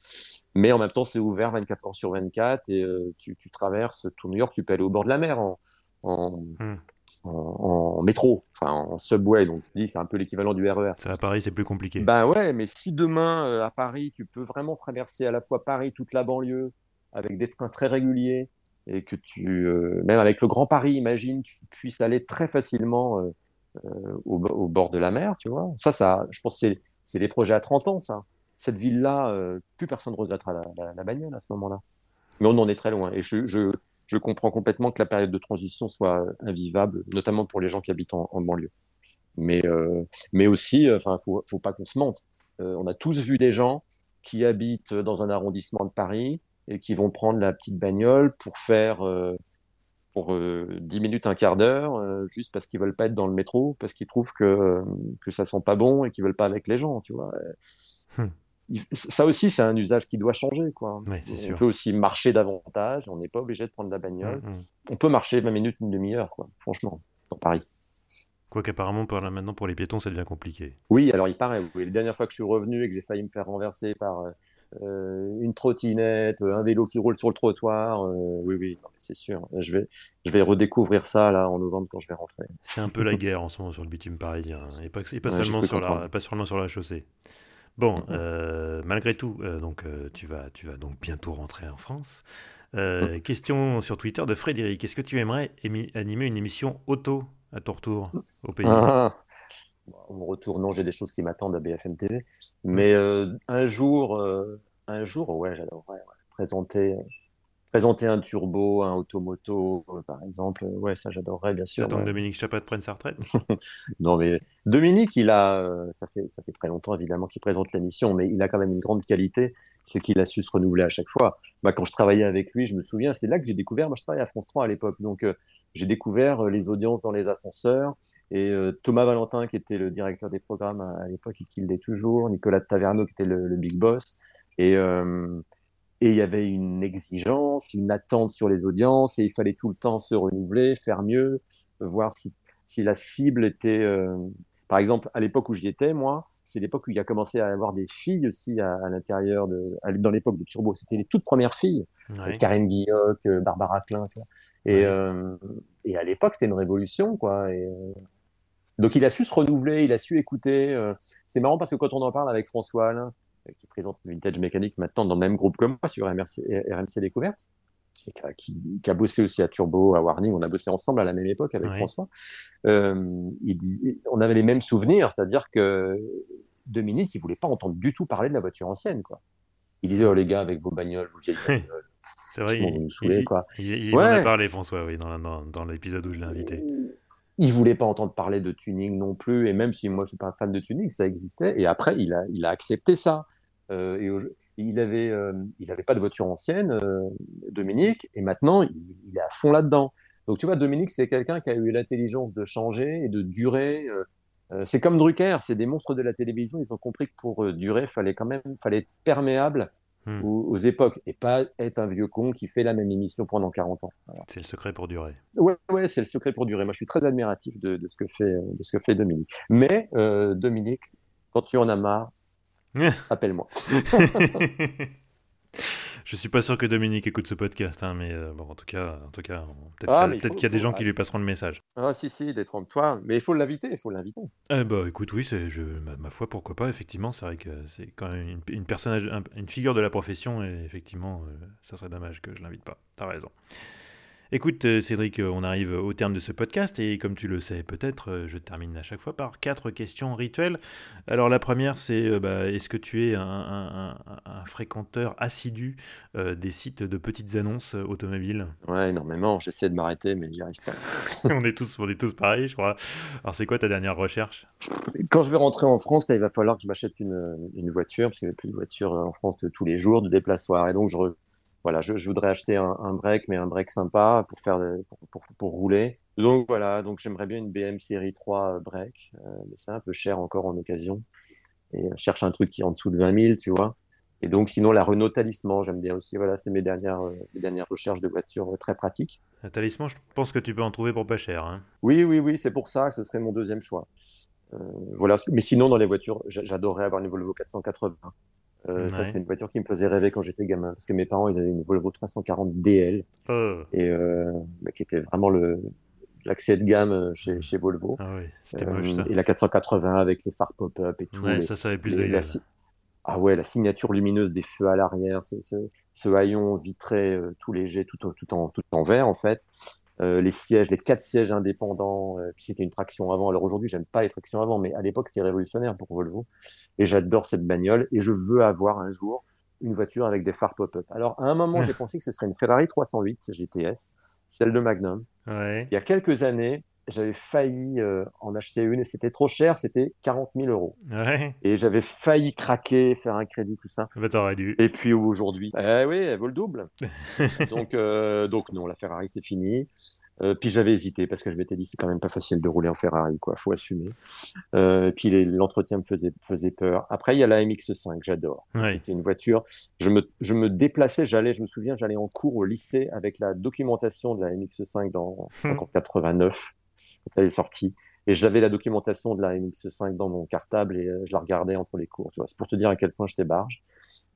Mais en même temps, c'est ouvert 24 heures sur 24 et tu, tu, traverses tout New York, tu peux aller au bord de la mer en, en, hmm en, métro, enfin en subway, donc c'est un peu l'équivalent du RER. E à Paris, c'est plus compliqué. Ben ouais, mais si demain euh, à Paris, tu peux vraiment traverser à la fois Paris, toute la banlieue, avec des trains très réguliers, et que tu, euh, même avec le Grand Paris, imagine, tu puisses aller très facilement euh, au, bord de la mer, tu vois. Ça, ça, je pense que c'est des projets à 30 ans, ça. Cette ville-là, plus personne ne regrettera la, la, bagnole à ce moment-là. Mais on en est très loin. Et je, je, je comprends complètement que la période de transition soit invivable, notamment pour les gens qui habitent en, banlieue. Mais, euh, mais aussi, euh, enfin, faut, faut pas qu'on se mente. Euh, on a tous vu des gens qui habitent dans un arrondissement de Paris et qui vont prendre la petite bagnole pour faire pour 10 minutes, un quart d'heure, juste parce qu'ils veulent pas être dans le métro, parce qu'ils trouvent que, que ça sent pas bon et qu'ils veulent pas avec les gens, tu vois. Hmm ça aussi, c'est un usage qui doit changer. Quoi. on peut aussi marcher davantage, on n'est pas obligé de prendre la bagnole. Mm, mm. On peut marcher 20 minutes, une demi-heure, quoi, franchement, dans Paris. Quoique apparemment, maintenant, pour les piétons, ça devient compliqué. Oui, alors il paraît. Oui. La dernière fois que je suis revenu et que j'ai failli me faire renverser par euh, une trottinette, un vélo qui roule sur le trottoir, euh, oui, oui, c'est sûr. Je vais, je vais redécouvrir ça là en novembre quand je vais rentrer. C'est un peu la guerre en ce moment sur le bitume parisien, hein. et pas, pas, seulement sur la, pas seulement sur la chaussée. Bon, euh, malgré tout, euh, donc euh, tu vas, tu vas donc bientôt rentrer en France. question sur Twitter de Frédéric. Est-ce que tu aimerais animer une émission auto à ton retour au pays? Ah, Au retour, non, j'ai des choses qui m'attendent à BFM TV. Mais un jour, un jour, ouais, j'adorerais présenter présenter un turbo, un automoto, euh, par exemple. Ouais, ça j'adorerais bien sûr. Attends, Dominique Chapat prenne sa retraite Non, mais Dominique, il a, euh, ça fait, ça fait très longtemps évidemment qu'il présente l'émission, mais il a quand même une grande qualité, c'est qu'il a su se renouveler à chaque fois. Bah, quand je travaillais avec lui, je me souviens, c'est là que j'ai découvert, moi je travaillais à France 3 à l'époque, donc euh, j'ai découvert les audiences dans les ascenseurs. Et Thomas Valentin, qui était le directeur des programmes à, l'époque et qui l'est toujours, Nicolas Taverneau, qui était le, le big boss. Et, et il y avait une exigence, une attente sur les audiences, et il fallait tout le temps se renouveler, faire mieux, voir si, si la cible était... Euh, par exemple, à l'époque où j'y étais, moi, c'est l'époque où il y a commencé à y avoir des filles aussi à, l'intérieur, de, dans l'époque de Turbo. C'était les toutes premières filles, Karen Guilloc, euh, Barbara Klein, tu vois. Et, euh, et à l'époque, c'était une révolution, quoi. Et, donc il a su se renouveler, il a su écouter. c'est marrant parce que quand on en parle avec François Alain, qui présente Vintage Mécanique maintenant dans le même groupe que moi sur RMC, RMC Découverte, et qui, qui, a bossé aussi à Turbo, à Warning, on a bossé ensemble à la même époque avec François. Euh, il, on avait les mêmes souvenirs, c'est-à-dire que Dominique, il voulait pas entendre du tout parler de la voiture ancienne, quoi. Il disait, oh les gars, avec vos bagnoles, vos vieilles bagnoles. C'est vrai, il, nous saoulez, quoi. il, en a parlé, François, oui, dans, dans, dans l'épisode où je l'ai invité. Il voulait pas entendre parler de tuning non plus, et même si moi je suis pas un fan de tuning, ça existait. Et après, il a, il a accepté ça. Euh, et il avait, euh, il avait pas de voiture ancienne, euh, Dominique, et maintenant il, est à fond là-dedans. Donc tu vois, Dominique, c'est quelqu'un qui a eu l'intelligence de changer et de durer. c'est comme Drucker, c'est des monstres de la télévision. Ils ont compris que pour durer, fallait quand même, fallait être perméable hmm. aux, époques et pas être un vieux con qui fait la même émission pendant 40 ans. C'est le secret pour durer. Ouais, ouais, c'est le secret pour durer. Moi, je suis très admiratif de, de, ce que fait, de ce que fait Dominique. Mais Dominique, quand tu en as marre, Appelle-moi. Je suis pas sûr que Dominique écoute ce podcast, hein, mais euh, bon, en tout cas, en tout cas, peut-être ah, qu'il y a des gens qui lui passeront le message. Ah si si, détrompe-toi, mais il faut l'inviter, il faut l'inviter. Eh bah écoute, oui, c'est, je, ma, foi, pourquoi pas. Effectivement, c'est vrai que c'est quand même une, personnage, une figure de la profession, et effectivement, euh, ça serait dommage que je l'invite pas. T'as raison. Écoute, euh, Cédric, euh, on arrive au terme de ce podcast et comme tu le sais peut-être, euh, je termine à chaque fois par quatre questions rituelles. Alors la première, c'est bah, est-ce que tu es un, fréquenteur assidu des sites de petites annonces automobiles? Ouais, énormément. J'essaie de m'arrêter, mais j'y arrive pas. on, est tous, on est tous pareils, je crois. Alors c'est quoi ta dernière recherche? Quand je vais rentrer en France, il va falloir que je m'achète une, une, voiture, parce qu'il n'y a plus de voiture en France de tous les jours, de déplaçoir. Et donc je, voilà, je, voudrais acheter un, break, mais un break sympa pour faire pour, pour, rouler. Donc voilà, donc j'aimerais bien une BM série 3 euh, break, euh, mais c'est un peu cher encore en occasion. Et je cherche un truc qui est en dessous de 20 000, tu vois. Et donc, sinon, la Renault Talisman, j'aime bien aussi. Voilà, c'est mes dernières, mes dernières recherches de voitures très pratiques. Un talisman, je pense que tu peux en trouver pour pas cher. Hein. Oui, oui, oui, c'est pour ça que ce serait mon deuxième choix. voilà. Mais sinon, dans les voitures, j'adorerais avoir une Volvo 480. Euh, ça, c'est une voiture qui me faisait rêver quand j'étais gamin, parce que mes parents, ils avaient une Volvo 340 DL, oh. et euh, bah, qui était vraiment le l'accès de gamme euh, chez, chez Volvo. Ah oui, c'était moche, ça. Et la 480 avec les phares pop-up et tout. Ouais, ça, ça avait plus de Ah ouais, la signature lumineuse des feux à l'arrière, ce, ce, ce, haillon vitré tout léger, tout, tout, en, tout en vert en fait. Euh, les sièges, les quatre sièges indépendants. Euh, puis c'était une traction avant. Alors aujourd'hui, j'aime pas les tractions avant, mais à l'époque, c'était révolutionnaire pour Volvo. Et j'adore cette bagnole. Et je veux avoir un jour une voiture avec des phares pop-up. Alors à un moment, j'ai pensé que ce serait une Ferrari 308 GTS, celle de Magnum. Ouais. Il y a quelques années, j'avais failli euh, en acheter une et c'était trop cher, c'était 40 000 euros. Ouais. Et j'avais failli craquer, faire un crédit, tout ça. Bah, t'aurais dû. Et puis aujourd'hui, eh oui, elle vaut le double. donc, euh, donc non, la Ferrari c'est fini. Euh, puis j'avais hésité parce que je m'étais dit c'est quand même pas facile de rouler en Ferrari, quoi. Faut assumer. Euh, puis l'entretien me faisait faisait peur. Après il y a la MX5, j'adore. Ouais. C'était une voiture. Je me je me déplaçais, j'allais, je me souviens, j'allais en cours au lycée avec la documentation de la MX5 dans Hmm. en 89 quand elle est sortie. Et j'avais la documentation de la MX5 dans mon cartable et euh, je la regardais entre les cours. C'est pour te dire à quel point j'étais barge.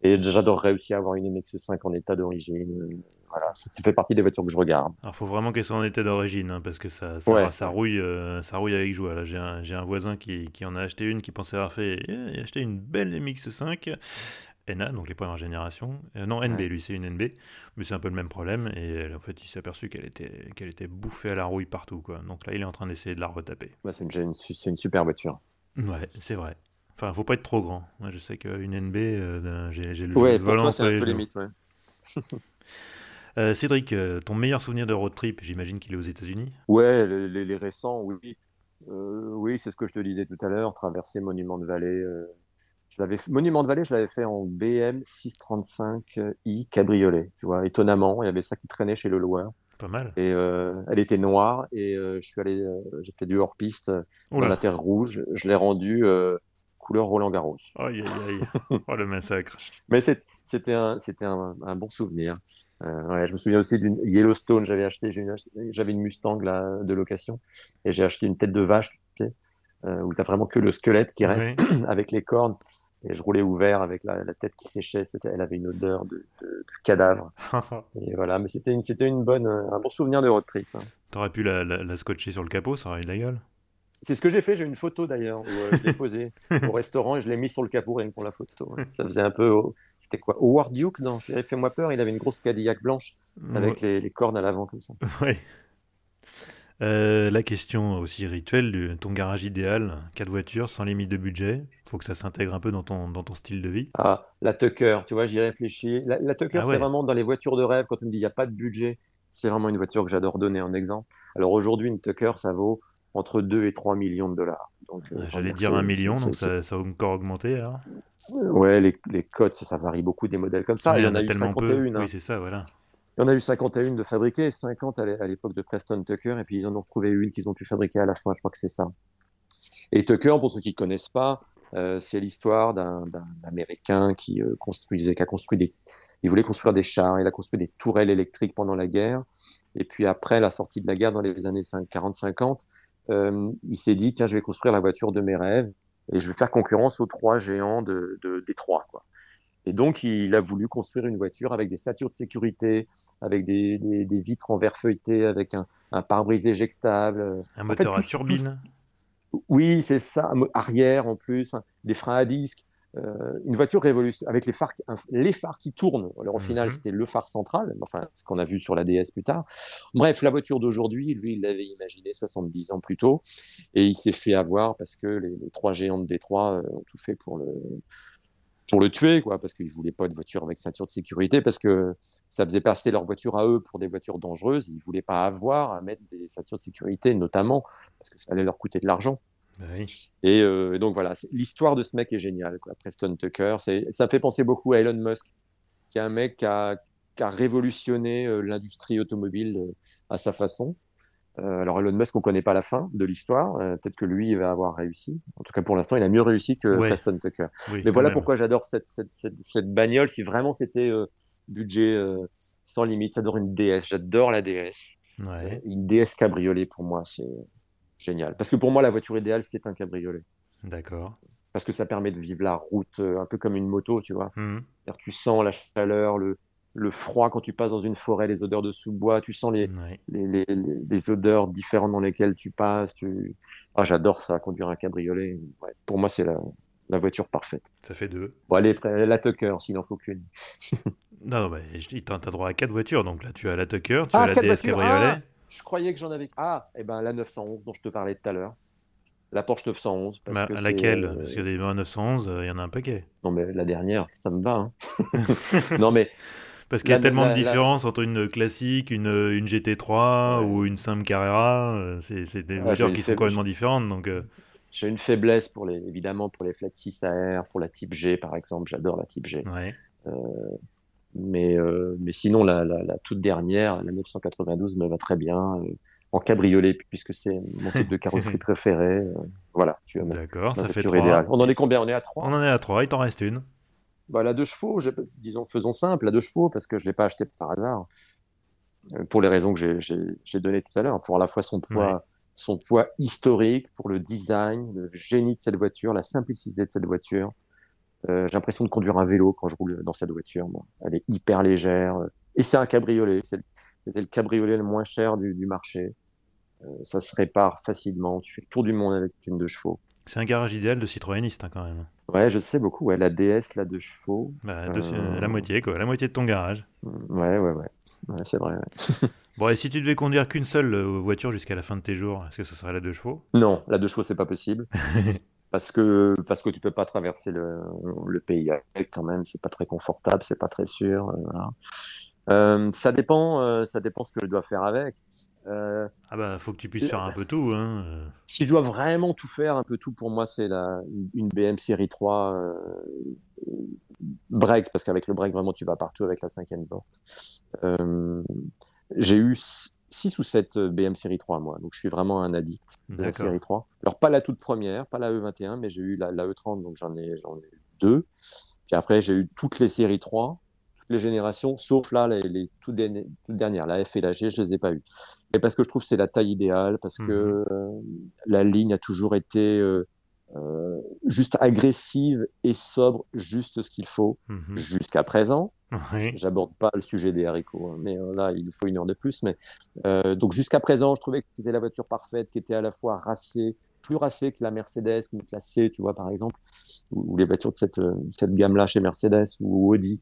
Et j'adorerais aussi avoir une MX5 en état d'origine. Euh, Voilà, ça, ça fait partie des voitures que je regarde. Alors, faut vraiment qu'elle soit en état d'origine, hein, parce que ça, ça, Ouais. ça rouille, euh, ça rouille avec joie. Là, j'ai un, j'ai un voisin qui, qui en a acheté une, qui pensait avoir fait, eh, il a acheté une belle MX5 NA, donc les premières générations. Euh, non, NB, Ouais. lui, c'est une NB, mais c'est un peu le même problème. Et elle, en fait, il s'est aperçu qu'elle était, qu'elle était bouffée à la rouille partout, quoi. Donc là, il est en train d'essayer de la retaper. Bah, c'est une, super voiture. Ouais, c'est vrai. Enfin, faut pas être trop grand. Moi, je sais qu'une NB, euh, j'ai le Ouais, volant c'est un peu limite, ouais. Euh, Cédric, euh, ton meilleur souvenir de road trip, j'imagine qu'il est aux États-Unis. Ouais, le- les, les récents, oui. Oui, c'est ce que je te disais tout à l'heure, traverser Monument de Vallée. Je l'avais Monument de Vallée, je l'avais fait en BM 635i cabriolet. Tu vois, étonnamment, il y avait ça qui traînait chez le loueur. Pas mal. Et euh, elle était noire et euh, je suis allé, euh, j'ai fait du hors-piste euh, Oh dans la terre rouge. Je l'ai rendu couleur Roland Garros. Aïe, aïe, aïe. Oh, le massacre. Mais c'était un, c'était un, un bon souvenir. Ouais, je me souviens aussi d'une Yellowstone, j'avais acheté, j'avais une Mustang là, de location et j'ai acheté une tête de vache, tu sais, où tu as vraiment que le squelette qui reste Oui. avec les cornes. Et je roulais ouvert avec la, la tête qui séchait, c'était, elle avait une odeur de, de, de cadavre. Et voilà, mais c'était une, c'était une bonne, un bon souvenir de road trip. ça. T'aurais pu la, la- la scotcher sur le capot, ça aurait eu de la gueule. C'est ce que j'ai fait, j'ai une photo d'ailleurs, où euh, je l'ai posée au restaurant et je l'ai mis sur le capot rien que pour la photo. ouais. Ça faisait un peu, c'était quoi, Howard Duke? Dans Chérie Fais-moi peur, il avait une grosse Cadillac blanche avec les, les cornes à l'avant comme ça. Ouais. Euh, la question aussi rituelle, de ton garage idéal, quatre voitures, sans limite de budget. Faut que ça s'intègre un peu dans ton, dans ton style de vie. Ah, la Tucker, tu vois, j'y réfléchis. La, la Tucker, Ah ouais. c'est vraiment dans les voitures de rêve, quand on me dit il n'y a pas de budget, c'est vraiment une voiture que j'adore donner en exemple. Alors aujourd'hui, une Tucker, ça vaut entre 2 et 3 millions de dollars. Donc, euh, autant J'allais dire c'est- un million, c'est- donc ça, ça va encore augmenter alors. Ouais, les, les cotes, ça, ça varie beaucoup des modèles comme ça. Ouais, il y en a eu tellement peu. 51. hein. Oui, c'est ça, voilà. Y en a eu 51 de fabriquées, et 50 à l'é- à l'époque de Preston Tucker, et puis ils en ont retrouvé une qu'ils ont pu fabriquer à la fin, je crois que c'est ça. Et Tucker, pour ceux qui ne connaissent pas, euh, c'est l'histoire d'un Américain qui euh, construisait, qui a construit des, il voulait construire des chars, il a construit des tourelles électriques pendant la guerre, et puis après la sortie de la guerre dans les années 40-50, euh, il s'est dit, tiens, je vais construire la voiture de mes rêves, et je vais faire concurrence aux trois géants de, de Détroit, quoi. Et donc, il a voulu construire une voiture avec des ceintures de sécurité, avec des, des, des vitres en verre feuilleté, avec un, un pare-brise éjectable. euh, Un En fait, moteur tout- à turbine. Oui, c'est ça, arrière en plus, hein, des freins à disque. euh, une voiture révolution avec les phares, un- les phares qui tournent. Alors au final, Mhm. c'était le phare central, enfin ce qu'on a vu sur la DS plus tard. Bref, la voiture d'aujourd'hui, lui, il l'avait imaginé 70 ans plus tôt, et il s'est fait avoir parce que les, les trois géants de Détroit euh, ont tout fait pour le pour le tuer, quoi, parce qu'ils voulaient pas de voiture avec ceinture de sécurité, parce que ça faisait passer leur voiture à eux pour des voitures dangereuses. Ils voulaient pas avoir à mettre des ceintures de sécurité, notamment parce que ça allait leur coûter de l'argent. Bah oui. Et, euh, et donc voilà, l'histoire de ce mec est géniale, quoi. Preston Tucker. Ça fait penser beaucoup à Elon Musk, qui est un mec qui a, qui a révolutionné euh, l'industrie automobile euh, à sa façon. Euh, alors Elon Musk, on connaît pas la fin de l'histoire. Euh, peut-être que lui, il va avoir réussi. En tout cas, pour l'instant, il a mieux réussi que Ouais. Tucker. Oui, Mais voilà même. pourquoi j'adore cette, cette, cette, cette bagnole. Si vraiment c'était euh, budget sans limite, j'adore une DS. J'adore la DS. Ouais, Une DS cabriolet, pour moi, c'est génial. Parce que pour moi, la voiture idéale, c'est un cabriolet. d'accord. Parce que ça permet de vivre la route un peu comme une moto, tu vois. C'est-à-dire, Tu sens la chaleur, le, le froid quand tu passes dans une forêt, les odeurs de sous-bois, tu sens les, Ouais. les, les, odeurs différentes dans lesquelles tu passes. Tu... Ah, j'adore ça, conduire un cabriolet. Ouais, pour moi, c'est la, la voiture parfaite. Ça fait deux. Bon, allez, la Tucker, s'il n'en faut qu'une. Non, non, dis, t'as droit à quatre voitures. Donc là, tu as la Tucker, tu Ah, as la DS Cabriolet. ah Je croyais que j'en avais. Ah, et ben la 911 dont je te parlais tout à l'heure. La Porsche 911. Parce Bah, que laquelle? euh, Parce que des 911, euh, il y en a un paquet. Non, mais la dernière, ça me va. hein. non, mais Parce qu'il y a La- tellement la- de la- différences entre une classique, une, une GT3 Ouais. ou une simple Carrera. euh, C'est des voitures qui sont complètement différentes. Donc, euh, j'ai une faiblesse pour les, évidemment pour les flat 6 AR, pour la Type G par exemple. J'adore la Type G. ouais. Mais, euh, mais sinon, la, toute dernière, la 992, me va très bien. euh, en cabriolet, puisque c'est mon type de carrosserie préféré. euh, voilà, tu as ma, D'accord, ça fait voiture 3. idéale. On en est combien? On est à 3? On en est à 3, il t'en reste une. Bah, la deux chevaux, disons, faisons simple, la deux chevaux, parce que je ne l'ai pas acheté par hasard, euh, pour les raisons que j'ai- données tout à l'heure, pour à la fois son poids, Ouais. son poids historique, pour le design, le génie de cette voiture, la simplicité de cette voiture. Euh, j'ai l'impression de conduire un vélo quand je roule dans cette voiture. moi. Elle est hyper légère, euh, et c'est un cabriolet. C'est le, cabriolet le moins cher du, du marché. Euh, ça se répare facilement. Tu fais le tour du monde avec une deux chevaux. C'est un garage idéal de citroëniste hein, quand même. Ouais, je sais beaucoup. Ouais, la DS, la deux chevaux. Bah, Euh. La moitié, quoi. La moitié de ton garage. Ouais, ouais, ouais. Ouais, c'est vrai. ouais. Bon, et si tu devais conduire qu'une seule euh, voiture jusqu'à la fin de tes jours, est-ce que ce serait la deux chevaux? Non, la deux chevaux, c'est pas possible. Parce que, parce que tu peux pas traverser le, le pays avec quand même. C'est pas très confortable, c'est pas très sûr. euh, voilà. Euh, ça dépend, euh, ça dépend ce que je dois faire avec. Euh, Ah bah, faut que tu puisses faire un peu tout. Hein. si je dois vraiment tout faire, un peu tout, pour moi, c'est la, une, BM série 3 euh, break, parce qu'avec le break, vraiment, tu vas partout avec la cinquième porte. Euh, j'ai eu 6 ou 7 BM série 3, moi, donc je suis vraiment un addict de la série 3. Alors, pas la toute première, pas la E21, mais j'ai eu la, la E30, donc j'en ai, j'en ai deux. Puis après, j'ai eu toutes les séries 3, toutes les générations, sauf là, les, les toutes, dernières, toutes dernières, la F et la G, je les ai pas eues. Et parce que je trouve que c'est la taille idéale, parce que euh, la ligne a toujours été euh, euh, juste agressive et sobre, juste ce qu'il faut, Mhm. jusqu'à présent. Oui. J'aborde pas le sujet des haricots, hein, mais là, il nous faut une heure de plus. Mais donc jusqu'à présent, je trouvais que c'était la voiture parfaite, qui était à la fois racée, plus racée que la Mercedes, comme la C, tu vois, par exemple, ou, ou les voitures de cette, cette gamme-là chez Mercedes ou Audi,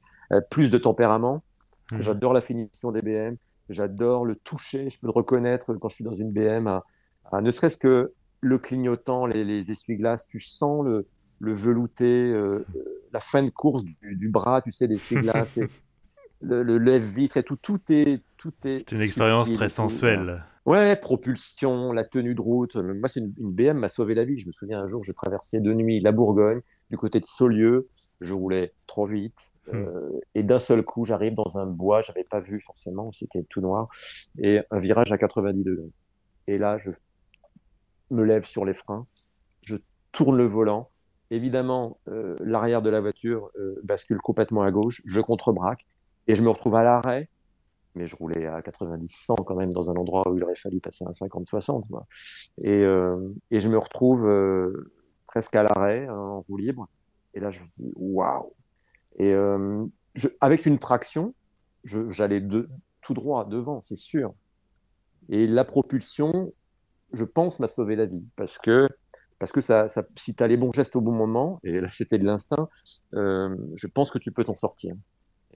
plus de tempérament. Mhm. J'adore la finition des BM, j'adore le toucher, je peux le reconnaître quand je suis dans une BM, à, à ne serait-ce que le clignotant, les, les essuie-glaces, tu sens le, le velouté, euh, euh, la fin de course du, du bras, tu sais, d'essuie-glace, et le, le lève-vitre et tout, tout est, tout est. C'est une expérience subtil très et tout. sensuelle. Ouais, propulsion, la tenue de route. Moi, c'est une, une BM m'a sauvé la vie. Je me souviens un jour, je traversais de nuit la Bourgogne, du côté de Saulieu. Je roulais trop vite. Euh, et d'un seul coup, j'arrive dans un bois, j'avais pas vu forcément, c'était tout noir, et un virage à 90 degrés. Et là, je me lève sur les freins, je tourne le volant. Évidemment, euh, l'arrière de la voiture euh, bascule complètement à gauche, je contrebraque, et je me retrouve à l'arrêt mais je roulais à 90-100 quand même dans un endroit où il aurait fallu passer à 50-60. moi. Et, et je me retrouve presque à l'arrêt, hein, en roue libre. Et là, je me dis, waouh! Et euh, avec une traction, j'allais tout droit devant, c'est sûr. Et la propulsion, je pense, m'a sauvé la vie. Parce que, parce que ça, si tu as les bons gestes au bon moment, et là c'était de l'instinct, euh, je pense que tu peux t'en sortir.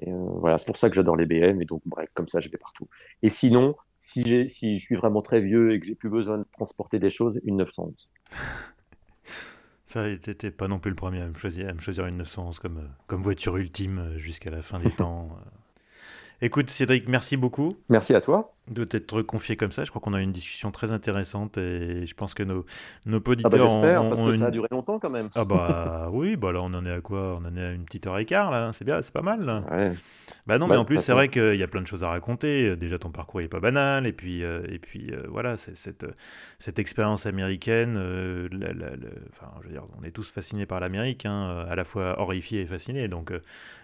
Euh, voilà, c'est pour ça que j'adore les BM, et donc bref, comme ça je vais partout. Et sinon, si, si je suis vraiment très vieux et que j'ai plus besoin de transporter des choses, une 911. Ça, t'étais pas non plus le premier à me choisir, à me choisir une 911 comme, euh, comme voiture ultime euh, jusqu'à la fin des temps. Écoute, Cédric, merci beaucoup. Merci à toi. de t'être confié comme ça. Je crois qu'on a eu une discussion très intéressante et je pense que nos, nos Ah bah auditeurs j'espère, parce que ça a une... duré longtemps quand même. Ah bah oui, bah là on en est à quoi? On en est à une petite heure et quart là, c'est bien, c'est pas mal là. Ouais. Bah non, mais Bah, en plus c'est façon, vrai qu'il y a plein de choses à raconter. Déjà ton parcours il est pas banal et puis euh, et puis euh, voilà, c'est cette cette expérience américaine. euh, la- la- la- enfin, je veux dire, on est tous fascinés par l'Amérique, hein, à la fois horrifiés et fascinés. Donc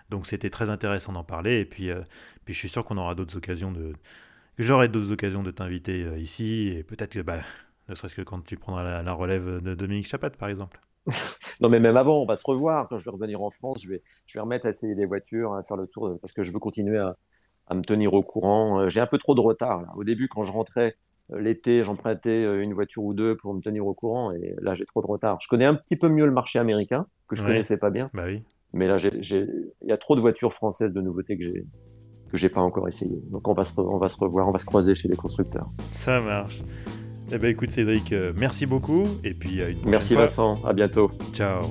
donc c'était très intéressant d'en parler et puis euh, puis je suis sûr qu'on aura d'autres occasions de j'aurai d'autres occasions de t'inviter euh, ici et peut-être que bah ne serait-ce que quand tu prendras la, la relève de Dominique Chapat par exemple. Non, mais même avant, on va se revoir. Quand je vais revenir en France, je vais, je vais remettre à essayer des voitures, à faire le tour, parce que je veux continuer à, à me tenir au courant. Euh, J'ai un peu trop de retard, là. Au début, quand je rentrais l'été, j'empruntais une voiture ou deux pour me tenir au courant, et là, j'ai trop de retard. Je connais un petit peu mieux le marché américain, que je Ouais, connaissais pas bien, bah oui. Mais là, il y a trop de voitures françaises de nouveautés que j'ai, que j'ai pas encore essayé. Donc, on va se, re- on va se revoir, on va se croiser chez les constructeurs. Ça marche. Eh ben écoute Cédric, euh, merci beaucoup et puis à une Merci fois. Vincent, à bientôt. Ciao.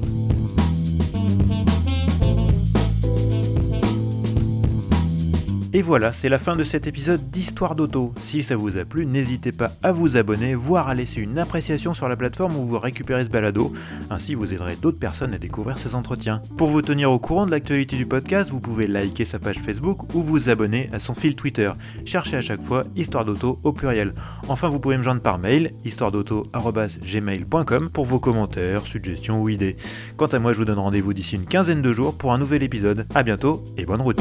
Et voilà, c'est la fin de cet épisode d'Histoire d'Auto. Si ça vous a plu, n'hésitez pas à vous abonner, voire à laisser une appréciation sur la plateforme où vous récupérez ce balado. Ainsi, vous aiderez d'autres personnes à découvrir ces entretiens. Pour vous tenir au courant de l'actualité du podcast, vous pouvez liker sa page Facebook ou vous abonner à son fil Twitter. Cherchez à chaque fois Histoire d'Auto au pluriel. Enfin, vous pouvez me joindre par mail, histoiredauto.gmail.com pour vos commentaires, suggestions ou idées. Quant à moi, je vous donne rendez-vous d'ici une quinzaine de jours pour un nouvel épisode. A bientôt et bonne route